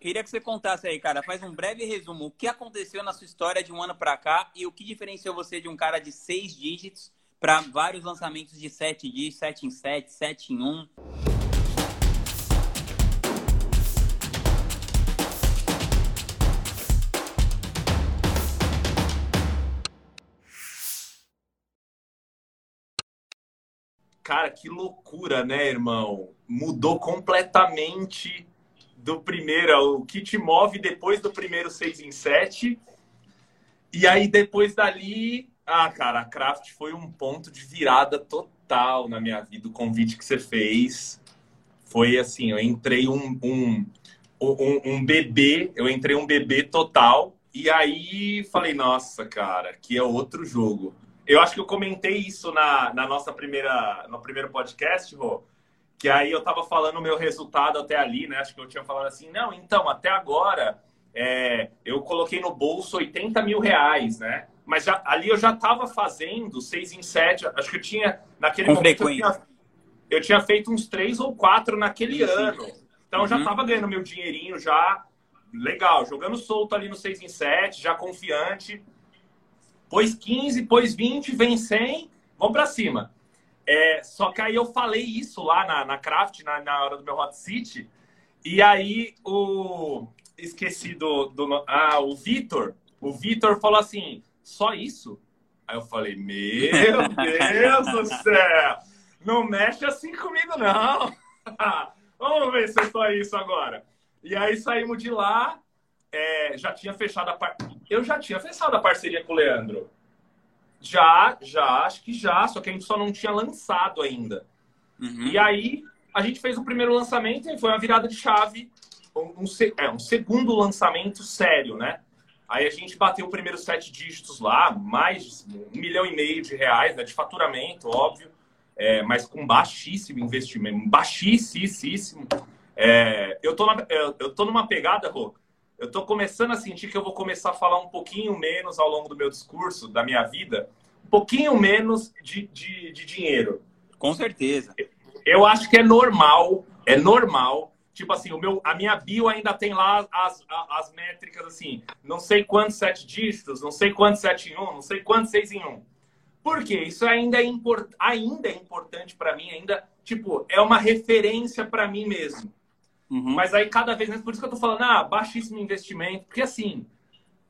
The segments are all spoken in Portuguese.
queria que você contasse aí, cara, faz um breve resumo. O que aconteceu na sua história de um ano para cá e o que diferenciou você de um cara de seis dígitos para vários lançamentos de sete dígitos, sete em sete, sete em um? Cara, que loucura, né, irmão? Mudou completamente do primeiro, o que te move depois do primeiro 6 em 7. E aí, depois dali, ah, cara, a Craft foi um ponto de virada total na minha vida. O convite que você fez foi assim: eu entrei um, um, um, um bebê, eu entrei um bebê total. E aí falei, nossa, cara, que é outro jogo. Eu acho que eu comentei isso na, na nossa primeira, no primeiro podcast, Rô, que aí eu tava falando o meu resultado até ali, né? Acho que eu tinha falado assim, não, então, até agora é, eu coloquei no bolso 80 mil reais, né? Mas já, ali eu já tava fazendo seis em sete, acho que eu tinha, naquele Com momento, eu tinha, eu tinha feito uns três ou quatro naquele Sim, sim. ano. Então eu já Uhum. tava ganhando meu dinheirinho já, legal, jogando solto ali no 6 em 7, já confiante. Pôs 15, pôs 20, vem 100, vamos pra cima. É, só que aí eu falei isso lá na, na Craft, na, na hora do meu Hot City, e aí o. Esqueci do. do ah, o Vitor. O Vitor falou assim: só isso? Aí eu falei: Meu Deus do céu! Não mexe assim comigo, não! Vamos ver se é só isso agora. E aí saímos de lá, é, já tinha fechado a par... Eu já tinha fechado a parceria com o Leandro. Já, já, acho que já, só que a gente só não tinha lançado ainda. Uhum. E aí a gente fez o primeiro lançamento e foi uma virada de chave, um, um é, um segundo lançamento sério, né? Aí a gente bateu o primeiro sete dígitos lá, mais de um milhão e meio de reais né, de faturamento, óbvio, é, mas com baixíssimo investimento, baixíssimo. É, eu, tô na- eu tô numa pegada, Rô, eu tô começando a sentir que eu vou começar a falar um pouquinho menos ao longo do meu discurso, da minha vida, um pouquinho menos de, de, de dinheiro. Com certeza. Eu acho que é normal, é normal. Tipo assim, o meu, a minha bio ainda tem lá as, as métricas assim, não sei quantos sete dígitos, não sei quantos sete em um, não sei quantos seis em um. Por quê? Isso ainda é, import, ainda é importante para mim, ainda, tipo, é uma referência para mim mesmo. Uhum. Mas aí cada vez mais, por isso que eu tô falando, ah, baixíssimo investimento, porque assim,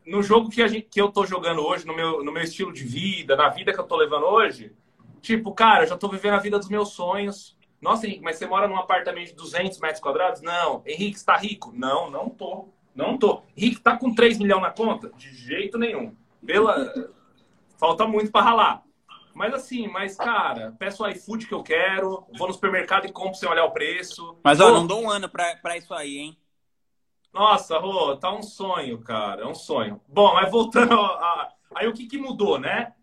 no jogo que, a gente, que eu tô jogando hoje, no meu, no meu estilo de vida, na vida que eu tô levando hoje, tipo, cara, eu já tô vivendo a vida dos meus sonhos. Nossa, Henrique, mas você mora num apartamento de 200 metros quadrados? Não. Henrique, você tá rico? Não, não tô. Não tô. Henrique, tá com 3 milhões na conta? De jeito nenhum. Pela... Falta muito pra ralar. Mas assim, mas cara, peço o iFood que eu quero, vou no supermercado e compro sem olhar o preço. Mas, ó, não dou um ano pra, pra isso aí, hein? nossa, Rô, tá um sonho, cara. É um sonho. Bom, mas voltando a... Aí o que, que mudou, né?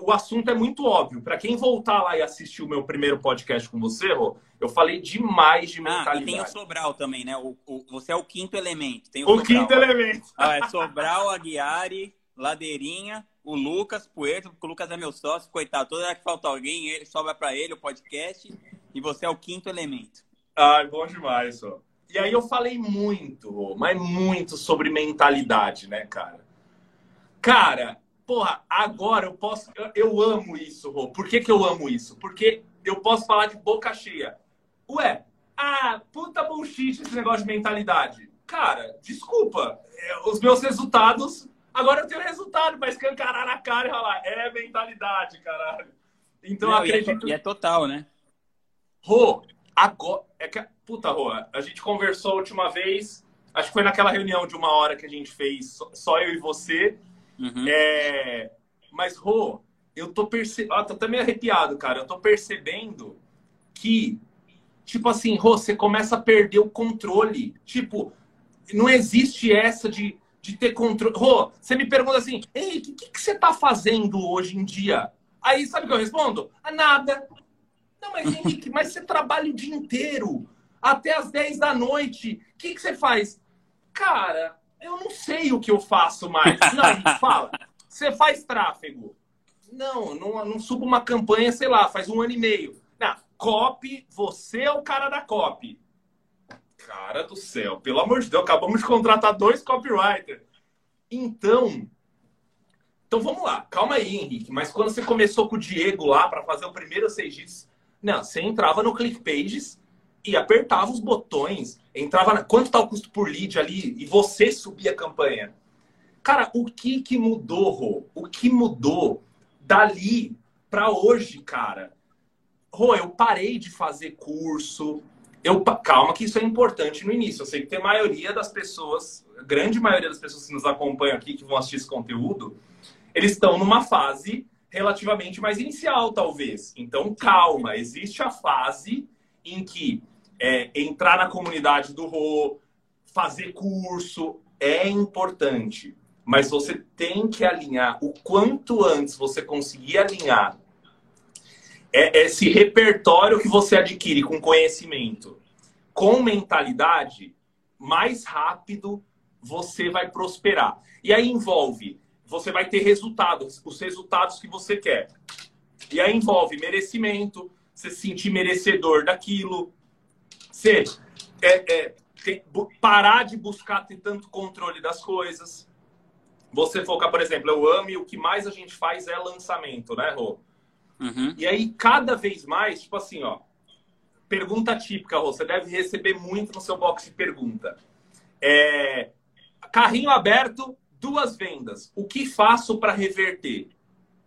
O assunto é muito óbvio. Para quem voltar lá e assistir o meu primeiro podcast com você, Rô, eu falei demais de Ah, e tem o mentalidade. Sobral também, né? O, o- você é o quinto elemento. Tem o, o Sobral. quinto elemento. Ah, é Sobral, Aguiari, Ladeirinha, o Lucas, Puerto, porque o Lucas é meu sócio, coitado. Toda hora que falta alguém, ele sobra pra ele o podcast. E você é o quinto elemento. Ai, bom demais, ó. E aí eu falei muito, mas muito sobre mentalidade, né, cara? Cara, porra, agora eu posso. Eu, eu amo isso, Rô. Por que, que eu amo isso? Porque eu posso falar de boca cheia. Ué, ah, puta bullshit esse negócio de mentalidade. Cara, desculpa. é, Os meus resultados. Agora eu tenho resultado pra escancarar na cara e falar, é mentalidade, caralho. Então eu Não, e, é, acredito. e é total, né? Rô, agora. É que, puta, Rô, a gente conversou a última vez. Acho que foi naquela reunião de uma hora que a gente fez, só- só eu e você. Uhum. É, mas, Rô, eu tô percebendo. Ah, tô até meio arrepiado, cara. Eu tô percebendo que, tipo assim, Rô, você começa a perder o controle. Tipo, não existe essa de, de ter controle. Rô, você me pergunta assim, ei, o que, que, você tá fazendo hoje em dia? Aí, sabe o que eu respondo? Ah, nada. Não, mas Henrique, mas você trabalha o dia inteiro, até as 10 da noite. O que, que você faz? Cara, eu não sei o que eu faço mais. Não, Henrique, fala. Você faz tráfego? Não, não, não subo uma campanha, sei lá, faz um ano e meio. Não, copy, você é o cara da copy. Cara do céu, pelo amor de Deus, acabamos de contratar dois copywriters. Então, então vamos lá, calma aí, Henrique. Mas quando você começou com o Diego lá para fazer o primeiro seis não, você entrava no ClickPages e apertava os botões, entrava na... quanto tá o custo por lead ali e você subia a campanha. Cara, o que que mudou, Rô? O que mudou dali para hoje, cara? Rô, eu parei de fazer curso. Eu, calma que isso é importante no início. Eu sei que tem maioria das pessoas, grande maioria das pessoas que nos acompanham aqui, que vão assistir esse conteúdo, eles estão numa fase relativamente mais inicial, talvez. Então, calma. Existe a fase em que é, entrar na comunidade do Rô, fazer curso, é importante. Mas você tem que alinhar o quanto antes você conseguir alinhar é esse repertório que você adquire com conhecimento, com mentalidade, mais rápido você vai prosperar. E aí envolve, você vai ter resultados, os resultados que você quer. E aí envolve merecimento, você se sentir merecedor daquilo, você é, é, parar de buscar ter tanto controle das coisas. Você focar, por exemplo, eu amo e o que mais a gente faz é lançamento, né, Rô? Uhum. E aí, cada vez mais, tipo assim, ó. Pergunta típica, Rô, você deve receber muito no seu box de pergunta. É, carrinho aberto, duas vendas. O que faço para reverter?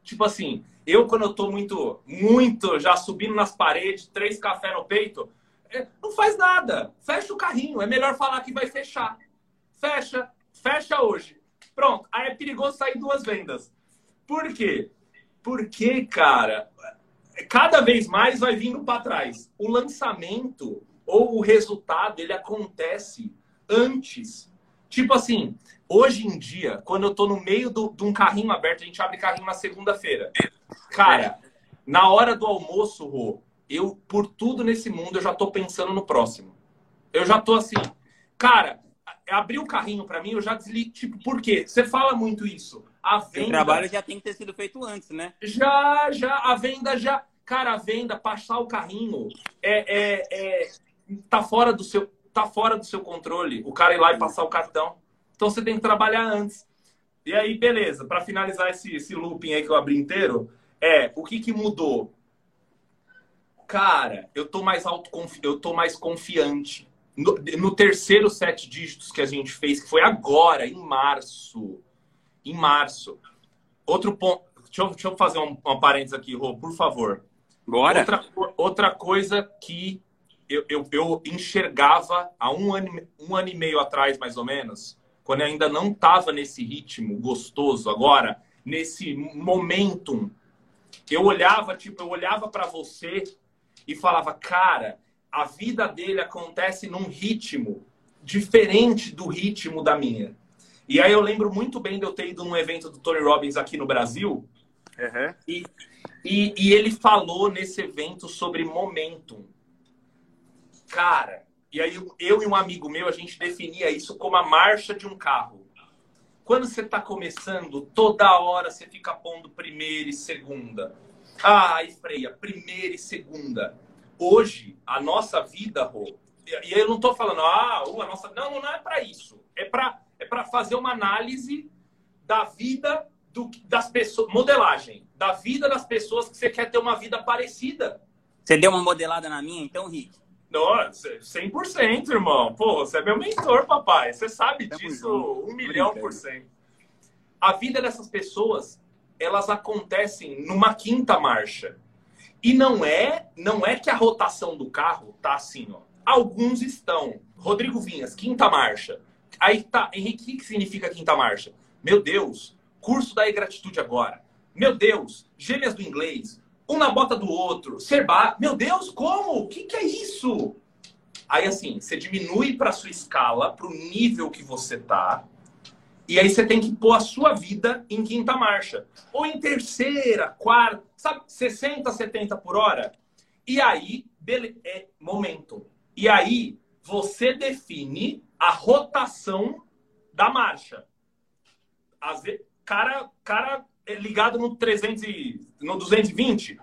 Tipo assim, eu quando eu tô muito, muito já subindo nas paredes, três café no peito, é, não faz nada. Fecha o carrinho. É melhor falar que vai fechar. Fecha, fecha hoje. Pronto. Aí é perigoso sair duas vendas. Por quê? Porque, cara, cada vez mais vai vindo para trás. O lançamento ou o resultado, ele acontece antes. Tipo assim, hoje em dia, quando eu tô no meio do, de um carrinho aberto, a gente abre carrinho na segunda-feira. Cara, na hora do almoço, Rô, eu, por tudo nesse mundo, eu já tô pensando no próximo. Eu já tô assim, cara, abrir o carrinho para mim, eu já desligo. Tipo, por quê? Você fala muito isso. A venda. O trabalho já tem que ter sido feito antes, né? Já, já. A venda já. Cara, a venda, passar o carrinho, é, é, é, tá, fora do seu, tá fora do seu controle. O cara ir lá e passar o cartão. Então você tem que trabalhar antes. E aí, beleza. Para finalizar esse, esse looping aí que eu abri inteiro, é o que, que mudou? Cara, eu tô mais autoconfi... eu tô mais confiante. No, no terceiro sete dígitos que a gente fez, que foi agora, em março, em março. Outro ponto. Deixa eu, deixa eu fazer um, um parênteses aqui, Rô, por favor. Bora. Outra, outra coisa que eu, eu, eu, enxergava há um ano, um ano e meio atrás, mais ou menos, quando eu ainda não estava nesse ritmo gostoso agora, nesse momentum, eu olhava, tipo, eu olhava para você e falava, cara, a vida dele acontece num ritmo diferente do ritmo da minha. E aí eu lembro muito bem de eu ter ido num evento do Tony Robbins aqui no Brasil. Uhum. E, e, e, ele falou nesse evento sobre momentum. Cara, e aí eu e um amigo meu, a gente definia isso como a marcha de um carro. Quando você está começando, toda hora você fica pondo primeira e segunda. Ah, e freia, primeira e segunda. Hoje, a nossa vida, Rô, e eu não estou falando, ah, a nossa. Não, não é para isso. É para é para fazer uma análise da vida do, das pessoas, modelagem, da vida das pessoas que você quer ter uma vida parecida. Você deu uma modelada na minha, então, Rick? Nossa, 100%, irmão. Pô, você é meu mentor, papai. Você sabe disso um milhão por cento. A vida dessas pessoas, elas acontecem numa quinta marcha. E não é, não é que a rotação do carro tá assim, ó. Alguns estão. Rodrigo Vinhas, quinta marcha. Aí tá, Henrique, o que significa quinta marcha? Meu Deus, curso da e-gratitude agora. Meu Deus, gêmeas do inglês, um na bota do outro, ser bar. Meu Deus, como? O que, que é isso? Aí assim, você diminui para sua escala, para o nível que você tá, e aí você tem que pôr a sua vida em quinta marcha. Ou em terceira, quarta, sabe, 60, 70 por hora. E aí, é momento. E aí, você define a rotação da marcha. Às vezes, cara, cara é ligado no 300 e, no 220,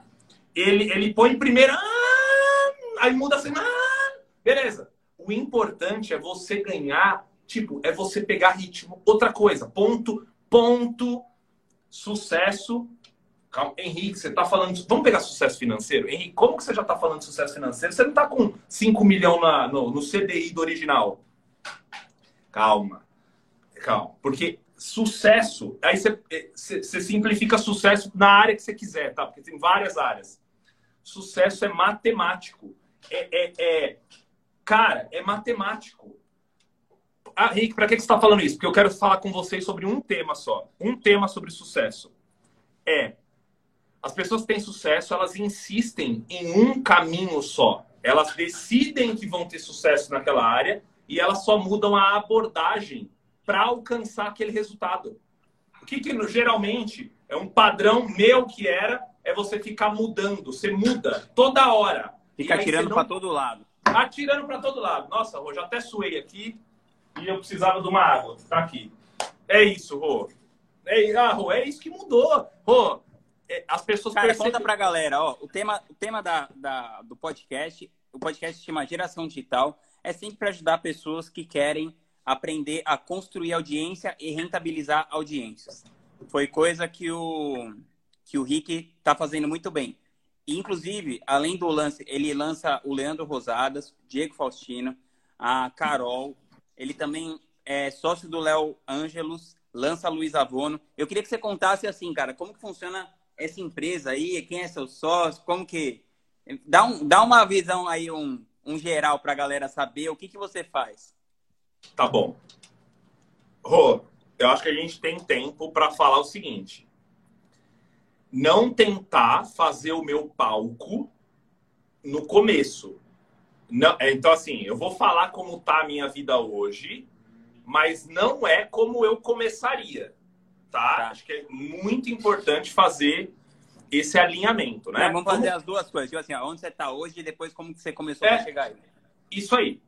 ele, ele põe primeiro, ah, aí muda assim, beleza. o importante é você ganhar, tipo, é você pegar ritmo. Outra coisa, ponto, ponto, sucesso. Calma, Henrique, você está falando. Vamos pegar sucesso financeiro? Henrique, como que você já está falando de sucesso financeiro? Você não está com 5 milhões na, no, no CDI do original. Calma. Calma. Porque sucesso, aí você, eh, você, você simplifica sucesso na área que você quiser, tá? Porque tem várias áreas. Sucesso é matemático. É, é, é cara, é matemático. Ah, Rick, para que você está falando isso? Porque eu quero falar com vocês sobre um tema só. Um tema sobre sucesso. É, as pessoas têm sucesso, elas insistem em um caminho só. Elas decidem que vão ter sucesso naquela área e elas só mudam a abordagem para alcançar aquele resultado. O que, que geralmente é um padrão meu que era, é você ficar mudando. Você muda toda hora. Fica atirando não... para todo lado. Atirando para todo lado. Nossa, Rô, já até suei aqui e eu precisava de uma água. Tá aqui. É isso, Rô. É, ah, Rô, é isso que mudou. Rô, as pessoas Cara, percebem... conta pra galera, ó, o tema, o tema da, da, do podcast, o podcast se chama Geração Digital, é sempre para ajudar pessoas que querem aprender a construir audiência e rentabilizar audiências. Foi coisa que o, que o Rick está fazendo muito bem. inclusive, além do lance, ele lança o Leandro Rosadas, Diego Faustino, a Carol. Ele também é sócio do Léo Ângelos, lança Luiz Avono. Eu queria que você contasse assim, cara, como que funciona essa empresa aí, quem é seu sócio, como que... Dá, um, dá uma visão aí, um, um geral para a galera saber o que, que você faz. Tá bom. Rô, eu acho que a gente tem tempo para falar o seguinte. Não tentar fazer o meu palco no começo. Não, é, então, assim, eu vou falar como tá a minha vida hoje, mas não é como eu começaria, tá? tá. Acho que é muito importante fazer esse alinhamento, né? É, vamos fazer como... as duas coisas. Tipo assim, onde você está hoje e depois como você começou é, a chegar aí. Isso aí.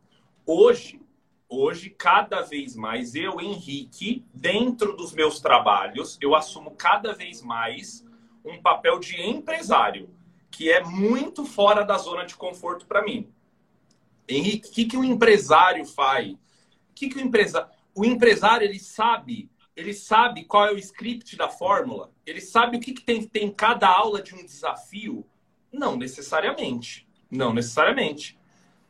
Hoje, hoje, cada vez mais, eu, Henrique, dentro dos meus trabalhos, eu assumo cada vez mais um papel de empresário, que é muito fora da zona de conforto para mim. Henrique, o que, que o empresário faz? O que, que o empresário. O empresário, ele sabe, ele sabe qual é o script da fórmula, ele sabe o que, que tem, tem cada aula de um desafio? Não necessariamente. Não necessariamente.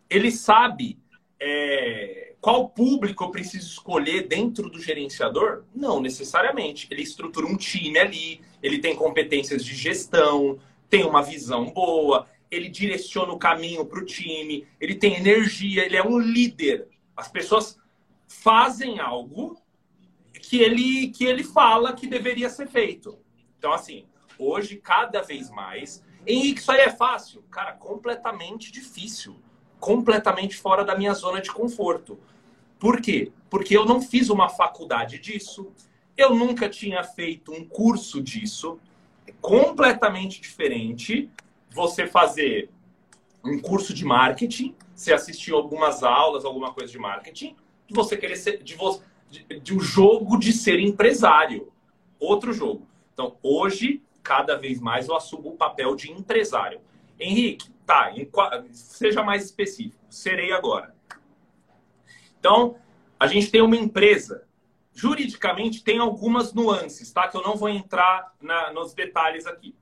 Ele sabe. É qual público eu preciso escolher dentro do gerenciador? Não necessariamente. Ele estrutura um time ali, ele tem competências de gestão, tem uma visão boa, ele direciona o caminho para o time, ele tem energia, ele é um líder. As pessoas fazem algo que ele, que ele fala que deveria ser feito. Então, assim, hoje, cada vez mais. Henrique, isso aí é fácil? Cara, completamente difícil. Completamente fora da minha zona de conforto. Por quê? Porque eu não fiz uma faculdade disso, eu nunca tinha feito um curso disso. É completamente diferente você fazer um curso de marketing, você assistir algumas aulas, alguma coisa de marketing, de você querer ser de você de, de um jogo de ser empresário. Outro jogo. Então, hoje, cada vez mais eu assumo o papel de empresário. Henrique, tá, em, seja mais específico. Serei agora. Então, a gente tem uma empresa. Juridicamente, tem algumas nuances, tá? Que eu não vou entrar na, nos detalhes aqui.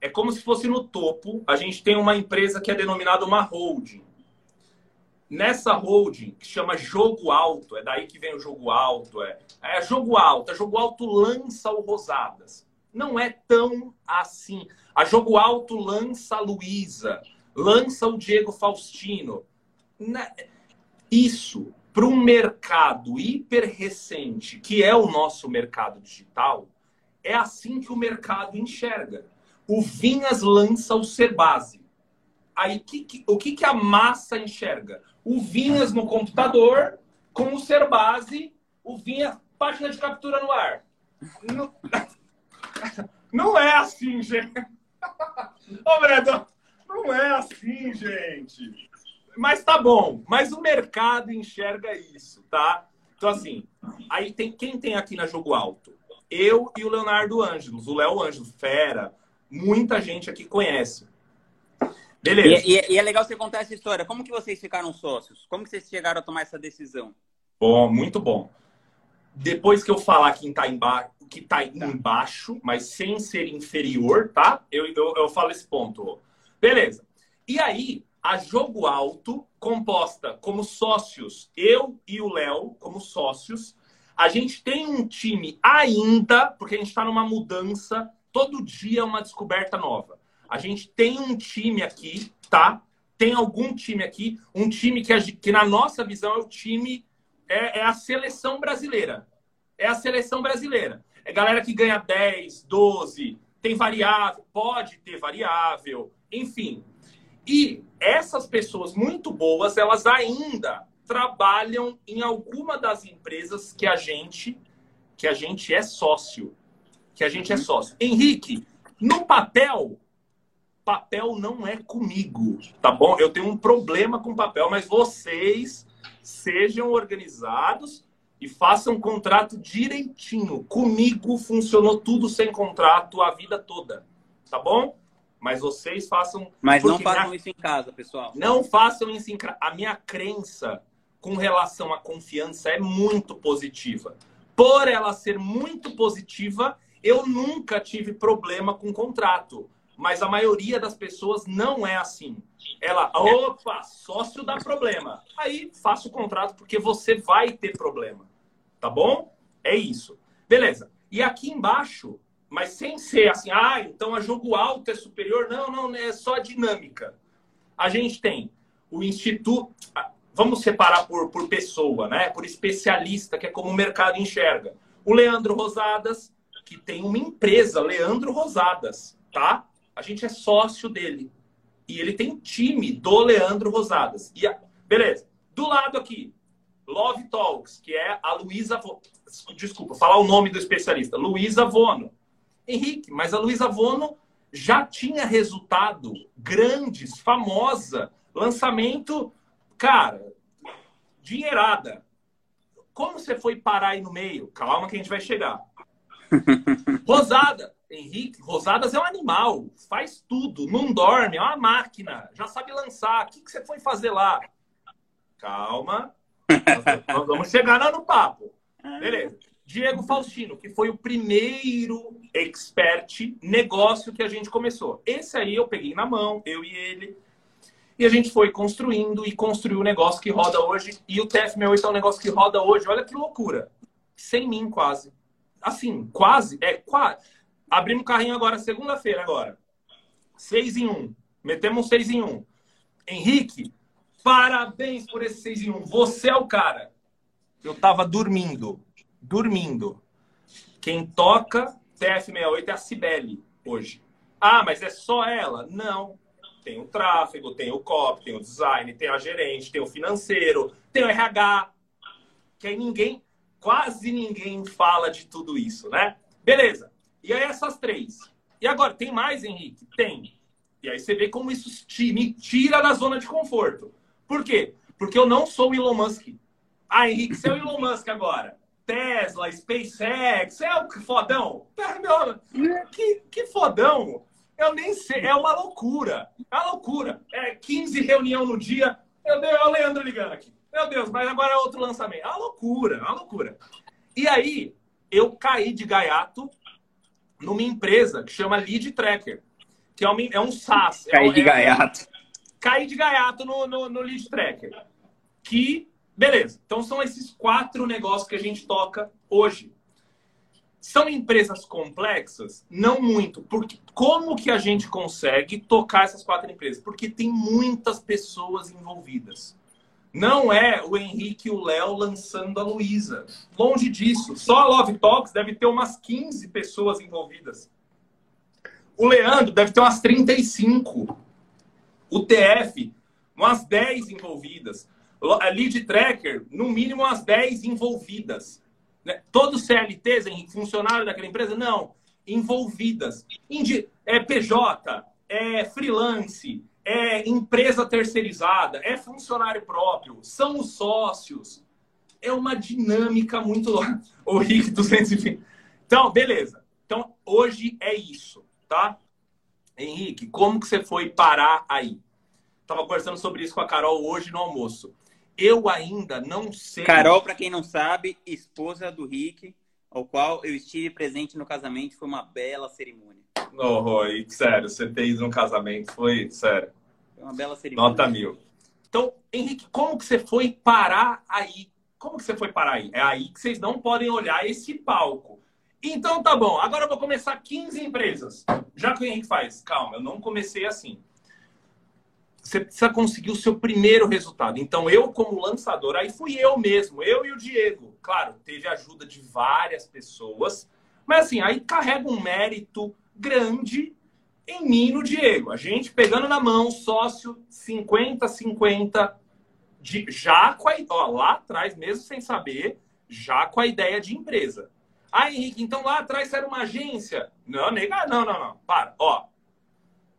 É como se fosse no topo, a gente tem uma empresa que é denominada uma holding. Nessa holding, que chama Jogo Alto, é daí que vem o Jogo Alto, é, é Jogo Alto. A Jogo Alto lança o Rosadas. Não é tão assim. A Jogo Alto lança a Luísa, lança o Diego Faustino. Isso para um mercado hiper recente, que é o nosso mercado digital, é assim que o mercado enxerga. O Vinhas lança o ser base. Aí que, que, o que, que a massa enxerga? O Vinhas no computador, com o ser base, o Vinhas, página de captura no ar. Não, não é assim, gente. Ô, Brandon, não é assim, gente. Mas tá bom. Mas o mercado enxerga isso, tá? Então, assim, aí tem quem tem aqui na Jogo Alto? Eu e o Leonardo Ângelos, o Léo Ângelos, fera. Muita gente aqui conhece. Beleza. E, e, e, é legal você contar essa história. Como que vocês ficaram sócios? Como que vocês chegaram a tomar essa decisão? Bom, muito bom. Depois que eu falar quem está embaixo, que está embaixo, mas sem ser inferior, tá? Eu, eu, eu falo esse ponto. Beleza. E aí, a Jogo Alto, composta como sócios, eu e o Léo, como sócios, a gente tem um time ainda, porque a gente está numa mudança, todo dia é uma descoberta nova. A gente tem um time aqui, tá? Tem algum time aqui, um time que, a, que na nossa visão é o time, é, é a seleção brasileira. É a seleção brasileira. É galera que ganha 10, 12, tem variável, pode ter variável, enfim. E essas pessoas muito boas, elas ainda trabalham em alguma das empresas que a gente que a gente é sócio, que a gente é uhum. sócio. Henrique, no papel, papel não é comigo, tá bom? Eu tenho um problema com papel, mas vocês sejam organizados e façam um contrato direitinho. Comigo funcionou tudo sem contrato a vida toda, tá bom? Mas vocês façam. Mas não façam isso em casa, pessoal. Não façam isso em casa. A minha crença com relação à confiança é muito positiva. Por ela ser muito positiva, eu nunca tive problema com contrato. Mas a maioria das pessoas não é assim. Ela, opa, sócio dá problema. Aí faça o contrato porque você vai ter problema. Tá bom? É isso. Beleza. E aqui embaixo, mas sem ser assim, ah, então a jogo alto é superior. Não, não, é só a dinâmica. A gente tem o Instituto. Vamos separar por, por pessoa, né? Por especialista, que é como o mercado enxerga. O Leandro Rosadas, que tem uma empresa, Leandro Rosadas, tá? A gente é sócio dele. E ele tem time do Leandro Rosadas. E a... Beleza. Do lado aqui, Love Talks, que é a Luísa. Desculpa, falar o nome do especialista. Luísa Vono. Henrique, mas a Luísa Vono já tinha resultado grandes, famosa, lançamento, cara, dinheirada. Como você foi parar aí no meio? Calma que a gente vai chegar. Rosada, Henrique, Rosadas é um animal, faz tudo, não dorme, é uma máquina, já sabe lançar. O que, que você foi fazer lá? Calma, nós, vamos chegar lá no papo. Beleza. Diego Faustino, que foi o primeiro expert negócio que a gente começou. Esse aí eu peguei na mão, eu e ele. E a gente foi construindo e construiu o negócio que roda hoje. E o TF68 é um negócio que roda hoje. Olha que loucura. Sem mim, quase. Assim, quase. É, quase. Abrimos o carrinho agora, segunda-feira agora. Seis em um. Metemos um seis em um. Henrique, parabéns por esse seis em um. Você é o cara. Eu tava dormindo. Dormindo. Quem toca TF68 é a Cibele hoje. Ah, mas é só ela? Não. Tem o tráfego, tem o copy, tem o design, tem a gerente, tem o financeiro, tem o RH. Que aí ninguém, quase ninguém fala de tudo isso, né? Beleza. E aí essas três. E agora, tem mais, Henrique? Tem. E aí você vê como isso me tira da zona de conforto. Por quê? Porque eu não sou o Elon Musk. Ah, Henrique, você é o Elon Musk agora. Tesla, SpaceX, é o fodão? Meu, que, que fodão? Eu nem sei, é uma loucura. É uma loucura. É 15 reunião no dia. Meu Deus, olha o Leandro ligando aqui. Meu Deus, mas agora é outro lançamento. É uma loucura, é uma loucura. E aí, eu caí de gaiato numa empresa que chama Lead Tracker, que é, uma, é um SaaS. Caí é, de gaiato. É, caí de gaiato no, no, no Lead Tracker. Que, beleza. Então, são esses quatro negócios que a gente toca hoje. São empresas complexas? Não muito. Porque como que a gente consegue tocar essas quatro empresas? Porque tem muitas pessoas envolvidas. Não é o Henrique e o Léo lançando a Luísa. Longe disso. Só a Love Talks deve ter umas 15 pessoas envolvidas. O Leandro deve ter umas 35. O TF, umas 10 envolvidas. A Lead Tracker, no mínimo umas 10 envolvidas. Né? Todos CLTs, Henrique, funcionário daquela empresa? Não. Envolvidas. Indi é PJ, é freelance, é empresa terceirizada, é funcionário próprio, são os sócios. É uma dinâmica muito louca. O RIC 220. Então, beleza. Então, hoje é isso, tá? Henrique, como que você foi parar aí? Tava conversando sobre isso com a Carol hoje no almoço. Eu ainda não sei. Carol, para quem não sabe, esposa do Rick, ao qual eu estive presente no casamento, foi uma bela cerimônia. Oh, Roy, sério, você fez no casamento, foi sério. Foi uma bela cerimônia. Nota mil. Então, Henrique, como que você foi parar aí? Como que você foi parar aí? É aí que vocês não podem olhar esse palco. Então tá bom, agora eu vou começar 15 empresas. Já que o Henrique faz, calma, eu não comecei assim. Você precisa conseguir o seu primeiro resultado. Então, eu, como lançador, aí fui eu mesmo, eu e o Diego. Claro, teve ajuda de várias pessoas, mas assim, aí carrega um mérito grande em mim no Diego. A gente pegando na mão, sócio 50-50, já com a, ó, lá atrás, mesmo sem saber, já com a ideia de empresa. Ah, Henrique, então lá atrás era uma agência? Não, nega, não, não, não. Para. Ó,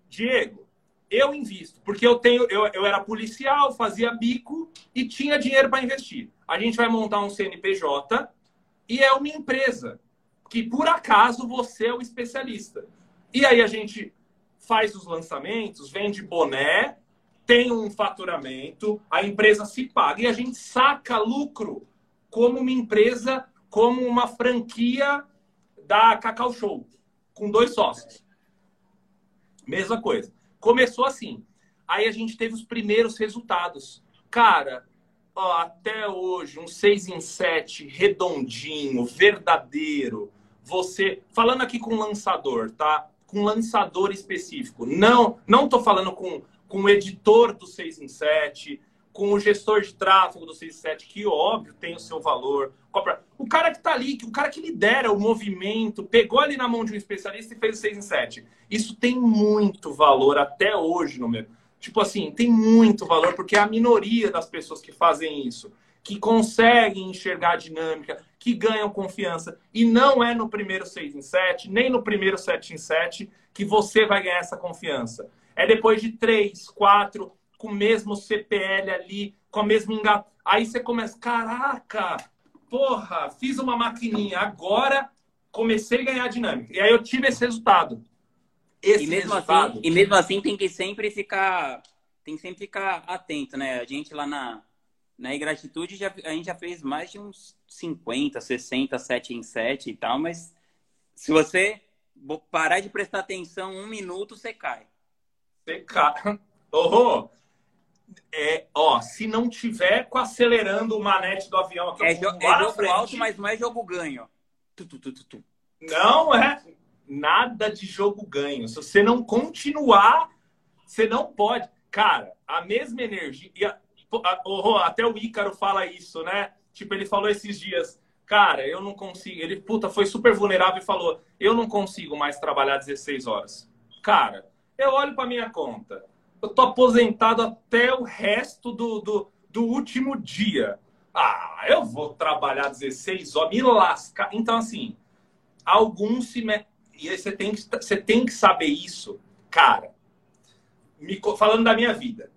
Diego, eu invisto, porque eu tenho, eu, eu era policial, fazia bico e tinha dinheiro para investir. A gente vai montar um CNPJ e é uma empresa que por acaso você é o especialista. E aí a gente faz os lançamentos, vende boné, tem um faturamento, a empresa se paga e a gente saca lucro como uma empresa como uma franquia da Cacau Show, com dois sócios. Mesma coisa. Começou assim. Aí a gente teve os primeiros resultados. Cara, ó, até hoje, um 6 em 7, redondinho, verdadeiro. Você. Falando aqui com lançador, tá? Com lançador específico. Não, não tô falando com, com o editor do 6 em 7, com o gestor de tráfego do 67, que óbvio tem o seu valor. O cara que está ali, o cara que lidera o movimento, pegou ali na mão de um especialista e fez o 6 em 7. Isso tem muito valor até hoje no mercado. Tipo assim, tem muito valor, porque é a minoria das pessoas que fazem isso, que conseguem enxergar a dinâmica, que ganham confiança. E não é no primeiro 6 em 7, nem no primeiro 7 em 7 que você vai ganhar essa confiança. É depois de 3, 4, com o mesmo CPL ali, com a mesma engat... Aí você começa, caraca, porra, fiz uma maquininha, agora comecei a ganhar dinâmica. E aí eu tive esse resultado. Esse e mesmo assim, resultado... assim, e mesmo assim tem que sempre ficar, tem que sempre ficar atento, né? A gente lá na na ingratitude já, a gente já fez mais de uns 50, 60, 7 em 7 e tal, mas se você parar de prestar atenção um minuto, você cai. Você cai. Oh, é, ó, se não tiver com acelerando o manete do avião aqui, é, jo é jogo frente, alto, mas não é jogo ganho. Tu, tu, tu, não é nada de jogo ganho. Se você não continuar, você não pode. Cara, a mesma energia. Até o Ícaro fala isso, né? Tipo, ele falou esses dias. Cara, eu não consigo. Ele, puta, foi super vulnerável e falou: Eu não consigo mais trabalhar 16 horas. Cara, eu olho para minha conta eu tô aposentado até o resto do, do, do último dia. Ah, eu vou trabalhar 16 horas, me lascar. Então, assim, alguns se met... E aí você tem, que, você tem que saber isso, cara. Me, falando da minha vida.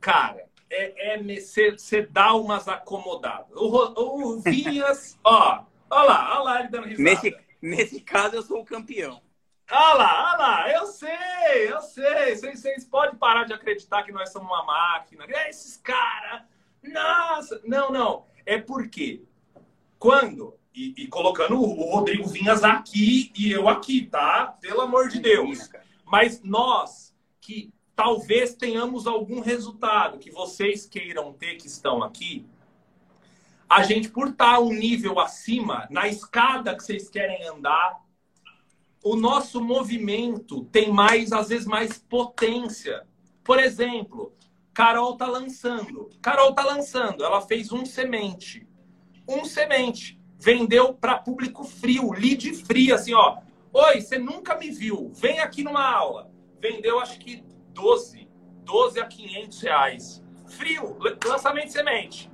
Cara, é, é você dá umas acomodadas. O, o Vinhas, ó, ó lá, ó lá ele dando risada. Nesse, nesse caso, eu sou o campeão. Ah lá, ah lá, eu sei, eu sei. Vocês, vocês podem parar de acreditar que nós somos uma máquina. É, esses caras, nossa. Não, não. É porque quando, e, e, colocando o Rodrigo Vinhas aqui e eu aqui, tá? Pelo amor de Deus. Mas nós que talvez tenhamos algum resultado que vocês queiram ter que estão aqui, a gente, por estar um nível acima, na escada que vocês querem andar, o nosso movimento tem mais, às vezes, mais potência. Por exemplo, Carol tá lançando. Carol tá lançando. Ela fez um semente. Um semente. Vendeu para público frio, lead frio, assim, ó. Oi, você nunca me viu. Vem aqui numa aula. Vendeu, acho que 12. 12 a 500 reais. Frio, lançamento de semente.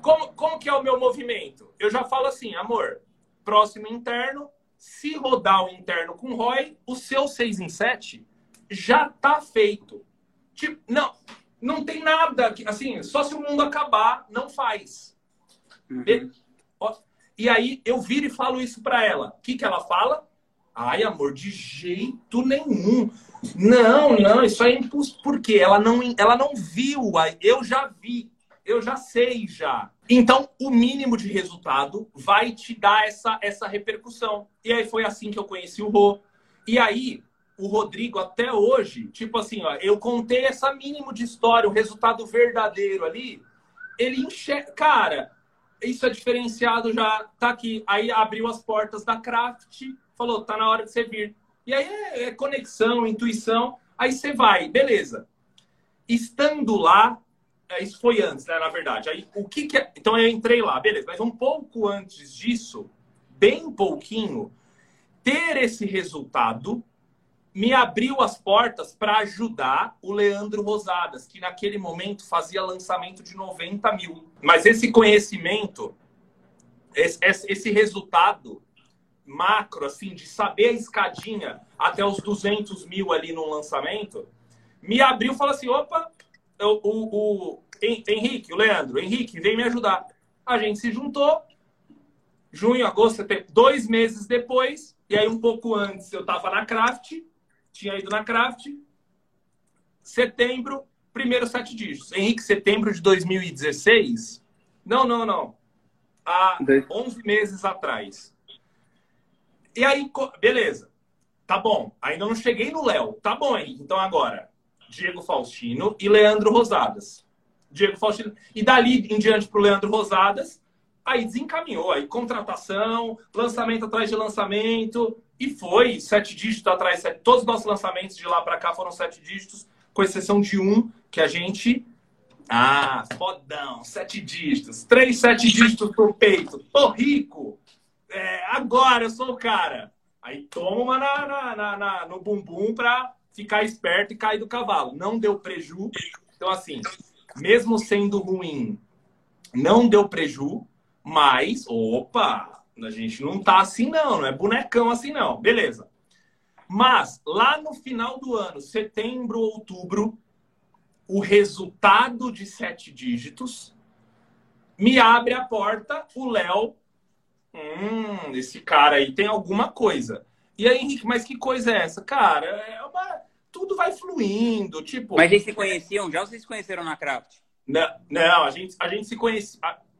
Como, como que é o meu movimento? Eu já falo assim, amor, próximo interno, se rodar o interno com ROI, o seu 6 em 7 já está feito. Tipo, não, não tem nada, que, assim, só se o mundo acabar, não faz. Uhum. E aí eu viro e falo isso para ela. O que, que ela fala? Ai, amor, de jeito nenhum. Não, não, isso é impossível. Por quê? Ela não, ela não viu. Eu já vi. Eu já sei já. Então, o mínimo de resultado vai te dar essa, essa repercussão. E aí foi assim que eu conheci o Rô. E aí, o Rodrigo, até hoje, tipo assim, ó, eu contei essa mínimo de história, o resultado verdadeiro ali, ele enxerga. Cara, isso é diferenciado já, tá aqui. Aí abriu as portas da Craft, falou, tá na hora de você vir. E aí é, é conexão, intuição, aí você vai, beleza. Estando lá, é, isso foi antes, né, na verdade. Aí o que, que é... Então eu entrei lá, beleza, mas um pouco antes disso, bem pouquinho, ter esse resultado me abriu as portas para ajudar o Leandro Rosadas, que naquele momento fazia lançamento de 90 mil. Mas esse conhecimento, esse, esse resultado macro, assim, de saber a escadinha até os 200 mil ali no lançamento, me abriu e falou assim: opa, o, o, o Henrique, o Leandro, Henrique, vem me ajudar. A gente se juntou, junho, agosto, setembro, dois meses depois, e aí um pouco antes eu estava na Craft, tinha ido na Craft, setembro, primeiro sete dígitos. Henrique, setembro de 2016? Não, não, não. Há 11 meses atrás. E aí, beleza. Tá bom. Ainda não cheguei no Léo. Tá bom, Henrique. Então agora, Diego Faustino e Leandro Rosadas. Diego Faustino. E dali em diante pro Leandro Rosadas, aí desencaminhou. Aí contratação, lançamento atrás de lançamento. E foi sete dígitos atrás. Sete, todos os nossos lançamentos de lá para cá foram sete dígitos, com exceção de um que a gente. Ah, fodão, sete dígitos. Três, sete dígitos pro peito. Tô rico. É, agora eu sou o cara. Aí toma uma na, na, na, na, no bumbum pra ficar esperto e cair do cavalo. Não deu preju. Então, assim, mesmo sendo ruim, não deu preju, mas, opa, a gente não tá assim não, não é bonecão assim não. Beleza. Mas lá no final do ano, setembro, outubro, o resultado de sete dígitos me abre a porta, o Léo, hum, esse cara aí tem alguma coisa. E aí, Henrique, mas que coisa é essa? Cara, é uma... tudo vai fluindo, tipo... Mas eles se conheciam já ou vocês se conheceram na Craft? Não, não a, gente, a gente se conhecia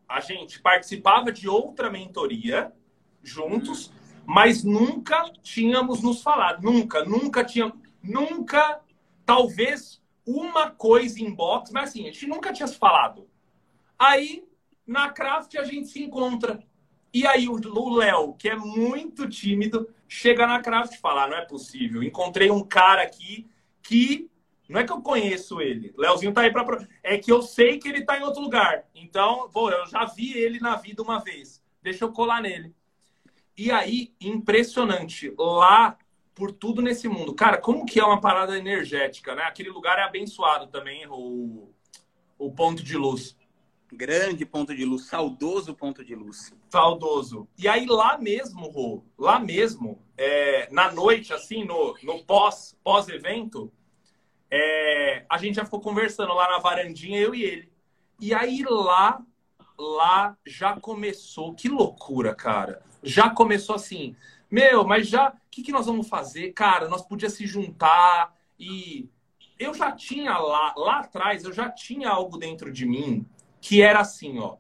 a gente participava de outra mentoria juntos, mas nunca tínhamos nos falado. Nunca, nunca tínhamos. Nunca, talvez uma coisa em box, mas assim, a gente nunca tinha se falado. Aí, na craft, a gente se encontra. E aí, o Léo, que é muito tímido, chega na craft e fala: ah, não é possível. Encontrei um cara aqui que não é que eu conheço ele. Leozinho tá aí para é que eu sei que ele tá em outro lugar. Então, pô, eu já vi ele na vida uma vez. Deixa eu colar nele. E aí, impressionante, lá por tudo nesse mundo. Cara, como que é uma parada energética, né? Aquele lugar é abençoado também, o, o ponto de luz. Grande ponto de luz, saudoso ponto de luz. Saudoso. E aí lá mesmo, Rô, lá mesmo, é, na noite, assim, no, no pós, pós-evento, é, a gente já ficou conversando lá na varandinha, eu e ele. E aí lá, lá já começou, que loucura, cara. Já começou assim, meu, mas já, o que, que nós vamos fazer? Cara, nós podíamos se juntar e eu já tinha lá, lá atrás, eu já tinha algo dentro de mim que era assim, ó.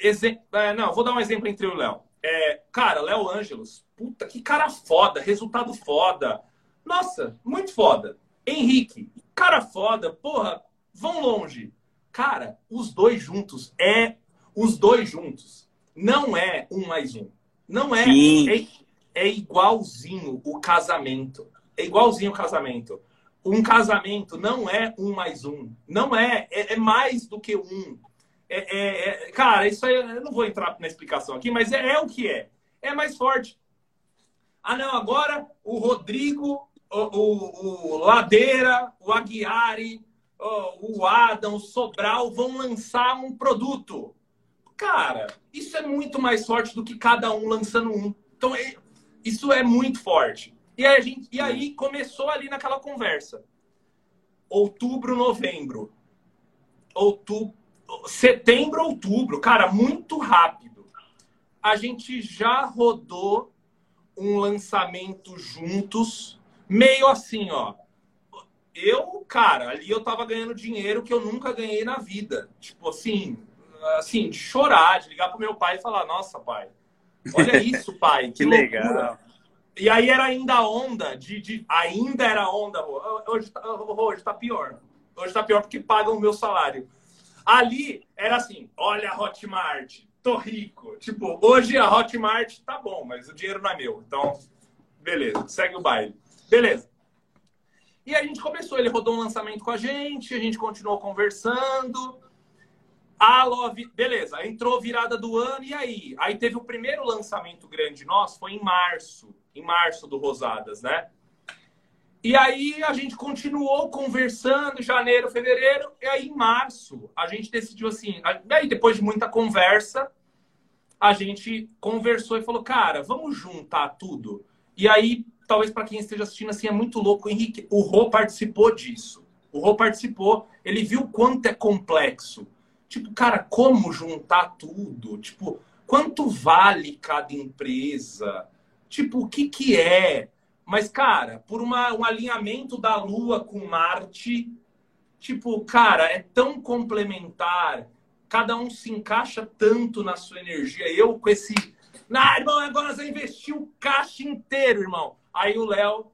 Exe é, não, vou dar um exemplo entre o Léo. É, cara, Léo Ângelos, puta, que cara foda, resultado foda. Nossa, muito foda. Henrique, cara foda, porra, vão longe. Cara, os dois juntos é. Os dois juntos. Não é um mais um. Não é. É, é igualzinho o casamento. É igualzinho o casamento. Um casamento não é um mais um. Não é. É, é mais do que um. É, é, é, cara, isso aí eu não vou entrar na explicação aqui, mas é, é o que é. É mais forte. Ah, não, agora o Rodrigo o, o, o Ladeira, o Aguiari, o, o Adam, o Sobral vão lançar um produto. Cara, isso é muito mais forte do que cada um lançando um. Então, é, isso é muito forte. E aí, gente, e aí começou ali naquela conversa. Outubro, novembro. Outubro, setembro, outubro. Cara, muito rápido. A gente já rodou um lançamento juntos, meio assim, ó. Eu, cara, ali eu tava ganhando dinheiro que eu nunca ganhei na vida. Tipo assim, assim, de chorar, de ligar pro meu pai e falar: Nossa, pai, olha isso, pai, que, que legal. E aí era ainda a onda de, de, ainda era a onda. Hoje, tá, hoje tá pior. Hoje tá pior porque pagam o meu salário. Ali era assim: olha a Hotmart, tô rico. Tipo, hoje a Hotmart tá bom, mas o dinheiro não é meu. Então, beleza, segue o baile. Beleza. E a gente começou, ele rodou um lançamento com a gente, a gente continuou conversando. A Love, beleza, entrou virada do ano, e aí? Aí teve o primeiro lançamento grande nosso, foi em março, em março do Rosadas, né? E aí a gente continuou conversando, janeiro, fevereiro, e aí em março a gente decidiu assim, aí depois de muita conversa, a gente conversou e falou, cara, vamos juntar tudo. E aí, talvez para quem esteja assistindo assim, é muito louco, o Henrique, o Rô participou disso. O Rô participou, ele viu quanto é complexo. Tipo, cara, como juntar tudo? Tipo, quanto vale cada empresa? Tipo, o que que é? Mas, cara, por uma, um alinhamento da Lua com Marte, tipo, cara, é tão complementar. Cada um se encaixa tanto na sua energia. Eu com esse. Não, irmão, agora você investiu o caixa inteiro, irmão. Aí o Léo.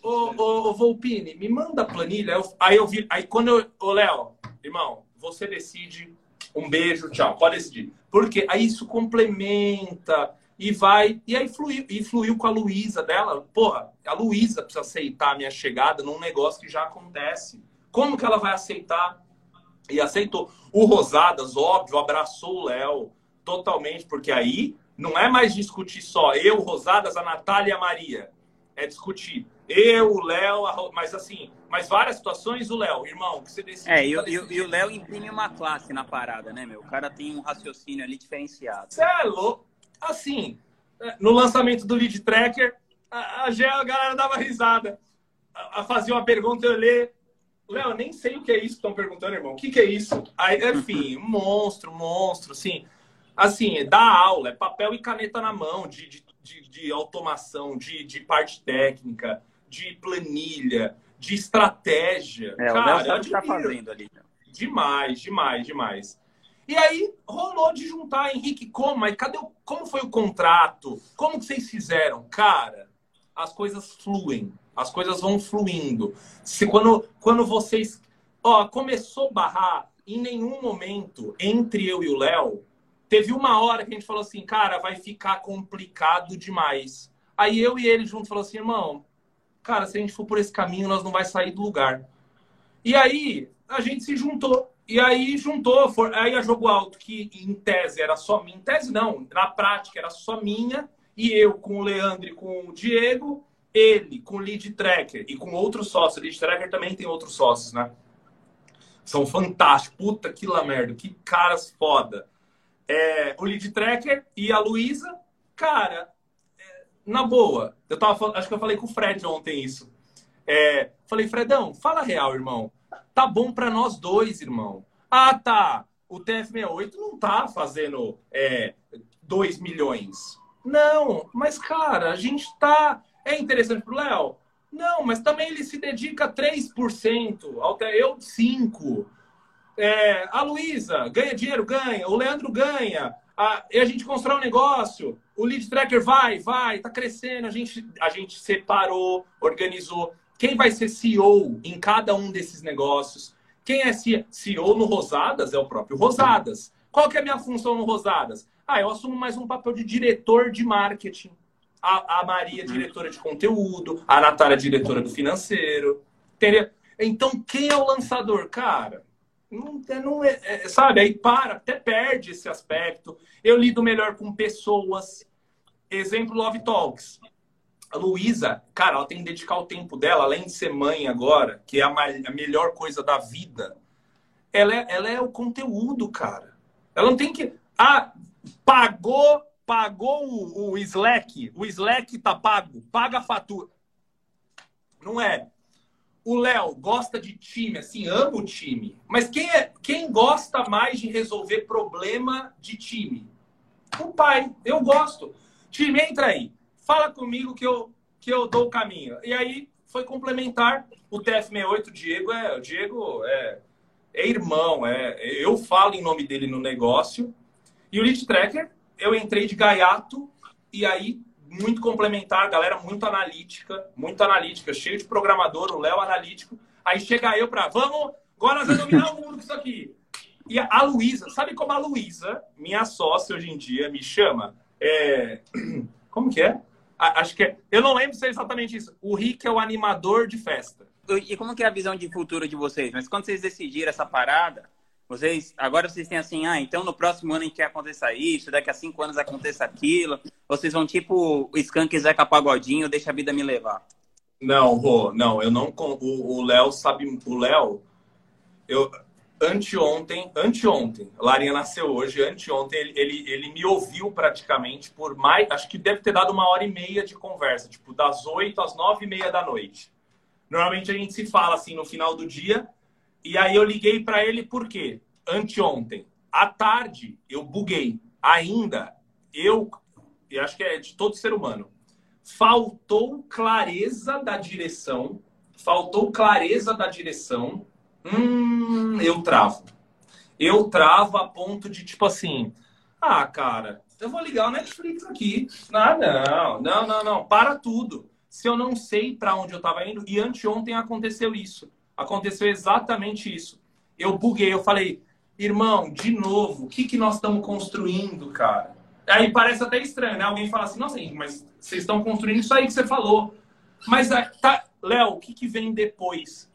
Ô, ô, ô, Volpini, me manda a planilha. Aí eu vi. Aí quando eu. Ô, Léo, irmão, você decide. Um beijo, tchau. Pode decidir. Porque aí isso complementa e vai. E aí fluiu, e fluiu com a Luísa dela. Porra, a Luísa precisa aceitar a minha chegada num negócio que já acontece. Como que ela vai aceitar? E aceitou. O Rosadas, óbvio, abraçou o Léo totalmente, porque aí não é mais discutir só eu, Rosadas, a Natália e a Maria. É discutir eu, o Léo, mas assim, mas várias situações, o Léo, irmão, que você decidiu. É, e, e, e o Léo imprime uma classe na parada, né, meu? O cara tem um raciocínio ali diferenciado. Você é louco. Assim, no lançamento do lead tracker, a, a, a galera dava risada. A, a fazia uma pergunta, eu ler. Léo, nem sei o que é isso que estão perguntando, irmão. O que, que é isso? Aí, enfim, monstro, monstro, assim. Assim, dá aula, é papel e caneta na mão, de, de, de, de automação, de, de parte técnica de planilha, de estratégia. É, Cara, o Léo sabe o que tá fazendo ali. Demais, demais, demais. E aí rolou de juntar Henrique como? Aí cadê o, como foi o contrato? Como que vocês fizeram? Cara, as coisas fluem, as coisas vão fluindo. Se quando, quando vocês, ó, começou a barrar em nenhum momento entre eu e o Léo, teve uma hora que a gente falou assim, cara, vai ficar complicado demais. Aí eu e ele juntos falou assim, irmão, cara, se a gente for por esse caminho, nós não vai sair do lugar. E aí a gente se juntou. E aí juntou, for, aí a Jogo Alto, que em tese era só minha, em tese não, na prática era só minha, e eu com o Leandro e com o Diego, ele com o Lead Tracker e com outros sócios. O Lead Tracker também tem outros sócios, né? São fantásticos. Puta que la merda, que caras foda. É, o Lead Tracker e a Luísa, cara, na boa, eu tava acho que eu falei com o Fred ontem isso. É, falei, Fredão, fala real, irmão. Tá bom para nós dois, irmão. Ah, tá. O TF68 não tá fazendo é, 2 milhões. Não, mas cara, a gente tá. É interessante pro Léo? Não, mas também ele se dedica 3%, até eu 5%. É, a Luísa ganha dinheiro, ganha. O Leandro ganha. A, e a gente constrói um negócio o lead tracker vai, vai, tá crescendo. A gente, a gente separou, organizou. Quem vai ser CEO em cada um desses negócios? Quem é CEO no Rosadas é o próprio Rosadas. Qual que é a minha função no Rosadas? Ah, eu assumo mais um papel de diretor de marketing. A, a Maria, diretora de conteúdo. A Natália, diretora do financeiro. Entendeu? Então, quem é o lançador? Cara, não, não é, é, sabe? Aí para, até perde esse aspecto. Eu lido melhor com pessoas. Exemplo, Love Talks. A Luísa, cara, ela tem que dedicar o tempo dela, além de ser mãe agora, que é a, a melhor coisa da vida. Ela é, ela é o conteúdo, cara. Ela não tem que. Ah, pagou, pagou o, o Slack. O Slack tá pago. Paga a fatura. Não é. O Léo gosta de time, assim, ama o time. Mas quem, é, quem gosta mais de resolver problema de time? O pai. Eu gosto. Time, entra aí. Fala comigo que eu, que eu dou o caminho. E aí foi complementar. O TF68, o Diego é. O Diego é, é irmão, é, eu falo em nome dele no negócio. E o Lead Tracker, eu entrei de gaiato e aí muito complementar, galera muito analítica, muito analítica, cheio de programador, o Léo analítico. Aí chega eu para, vamos, agora nós vamos dominar o mundo com isso aqui. E a Luísa, sabe como a Luísa, minha sócia hoje em dia, me chama? É... Como que é? Acho que é. Eu não lembro se é exatamente isso. O Rick é o animador de festa. E como que é a visão de futuro de vocês? Mas quando vocês decidiram essa parada, vocês agora vocês têm assim, ah, então no próximo ano a gente quer acontecer isso, daqui a cinco anos aconteça aquilo. Vocês vão tipo o Skank Zeca Pagodinho, deixa a vida me levar. Não, Rô, não, eu não. O Léo sabe. O Léo, eu, anteontem, anteontem, Larinha nasceu hoje, anteontem ele, ele, ele me ouviu praticamente por mais, acho que deve ter dado uma hora e meia de conversa, tipo, das oito às nove e meia da noite. Normalmente a gente se fala assim no final do dia, e aí eu liguei para ele por quê? Anteontem. À tarde, eu buguei. Ainda, eu, e acho que é de todo ser humano, faltou clareza da direção, faltou clareza da direção Hum, eu travo. Eu travo a ponto de, tipo assim, ah, cara, eu vou ligar o Netflix aqui. Ah, não, não, não, não, para tudo. Se eu não sei para onde eu estava indo, e anteontem aconteceu isso. Aconteceu exatamente isso. Eu buguei, eu falei, irmão, de novo, o que, que nós estamos construindo, cara? Aí parece até estranho, né? Alguém fala assim, nossa, mas vocês estão construindo isso aí que você falou. Mas, ah, tá, Léo, o que, que vem depois?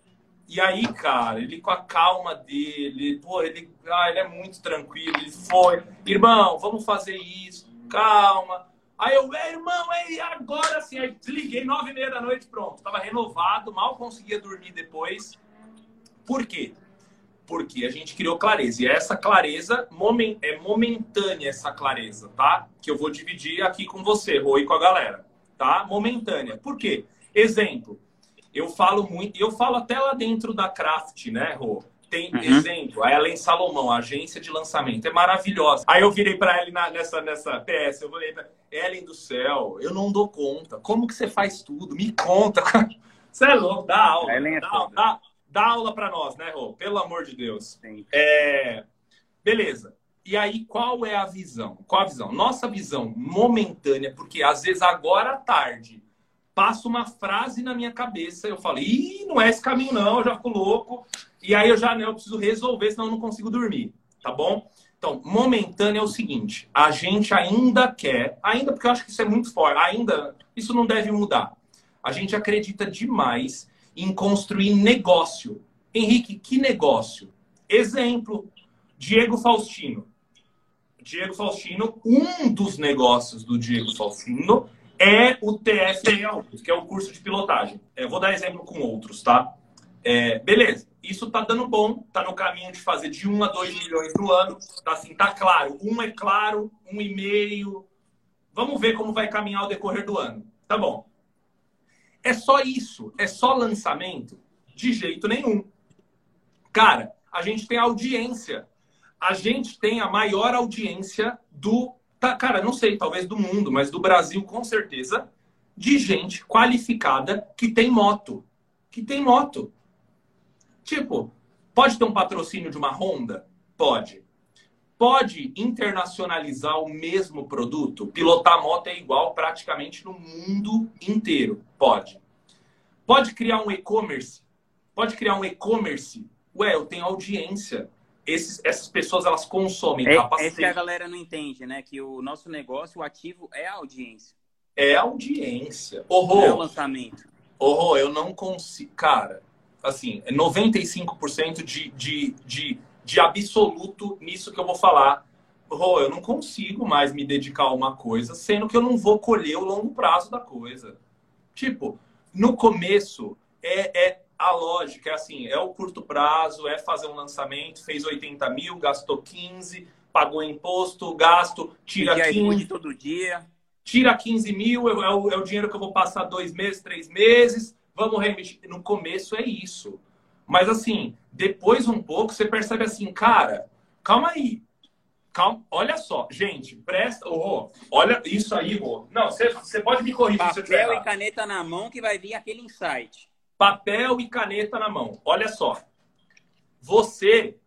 E aí, cara, ele com a calma dele, pô, ele, ah, ele é muito tranquilo, ele foi, irmão, vamos fazer isso, calma. Aí eu, é, irmão, é agora sim. Aí desliguei nove e meia da noite, pronto. Tava renovado, mal conseguia dormir depois. Por quê? Porque a gente criou clareza. E essa clareza é momentânea, essa clareza, tá? Que eu vou dividir aqui com você, Rui, com a galera, tá? Momentânea. Por quê? Exemplo, eu falo muito, eu falo até lá dentro da Craft, né, Rô? Tem uhum. exemplo, a Ellen Salomão, a agência de lançamento, é maravilhosa. Aí eu virei para ela nessa, nessa PS, eu falei, Ellen do céu, eu não dou conta. Como que você faz tudo? Me conta. Você é louco, dá aula. É dá, dá, dá, aula para nós, né, Rô? Pelo amor de Deus. Sim. É... Beleza. E aí, qual é a visão? Qual a visão? Nossa visão momentânea, porque às vezes agora à tarde passa uma frase na minha cabeça, eu falo, ih, não é esse caminho não, eu já fico louco. E aí eu já não, eu preciso resolver, senão eu não consigo dormir, tá bom? Então, momentâneo é o seguinte, a gente ainda quer, ainda porque eu acho que isso é muito forte, ainda isso não deve mudar. A gente acredita demais em construir negócio. Henrique, que negócio? Exemplo, Diego Faustino. Diego Faustino, um dos negócios do Diego Faustino é o TFA, que é o curso de pilotagem. Eu vou dar exemplo com outros, tá? É, beleza, isso tá dando bom, tá no caminho de fazer de 1 a 2 milhões no ano. Tá assim, tá claro. Um é claro, um e meio. Vamos ver como vai caminhar o decorrer do ano. Tá bom. É só isso? É só lançamento? De jeito nenhum. Cara, a gente tem audiência. A gente tem a maior audiência do tá, cara, não sei, talvez do mundo, mas do Brasil com certeza, de gente qualificada que tem moto. Que tem moto. Tipo, pode ter um patrocínio de uma Honda? Pode. Pode internacionalizar o mesmo produto? Pilotar moto é igual praticamente no mundo inteiro. Pode. Pode criar um e-commerce? Pode criar um e-commerce? Ué, eu tenho audiência esses, essas pessoas elas consomem é, capacete. É que a galera não entende, né? Que o nosso negócio, o ativo, é a audiência. É a audiência. Horror. É o lançamento. Horror, eu não consigo. Cara, assim, é 95% de, de, de, de absoluto nisso que eu vou falar. Horror, eu não consigo mais me dedicar a uma coisa, sendo que eu não vou colher o longo prazo da coisa. Tipo, no começo, é, é a lógica é assim: é o curto prazo, é fazer um lançamento, fez 80 mil, gastou 15, pagou imposto, gasto, tira e 15. todo dia. Tira 15 mil, é o, é o dinheiro que eu vou passar dois meses, três meses, vamos remitir. No começo é isso. Mas assim, depois um pouco você percebe assim, cara, calma aí. calma, olha só, gente, presta. Oh, olha isso aí, Rô. Não, você pode me corrigir Papel se eu tiver. Papel e caneta na mão que vai vir aquele insight. Papel e caneta na mão. Olha só. Você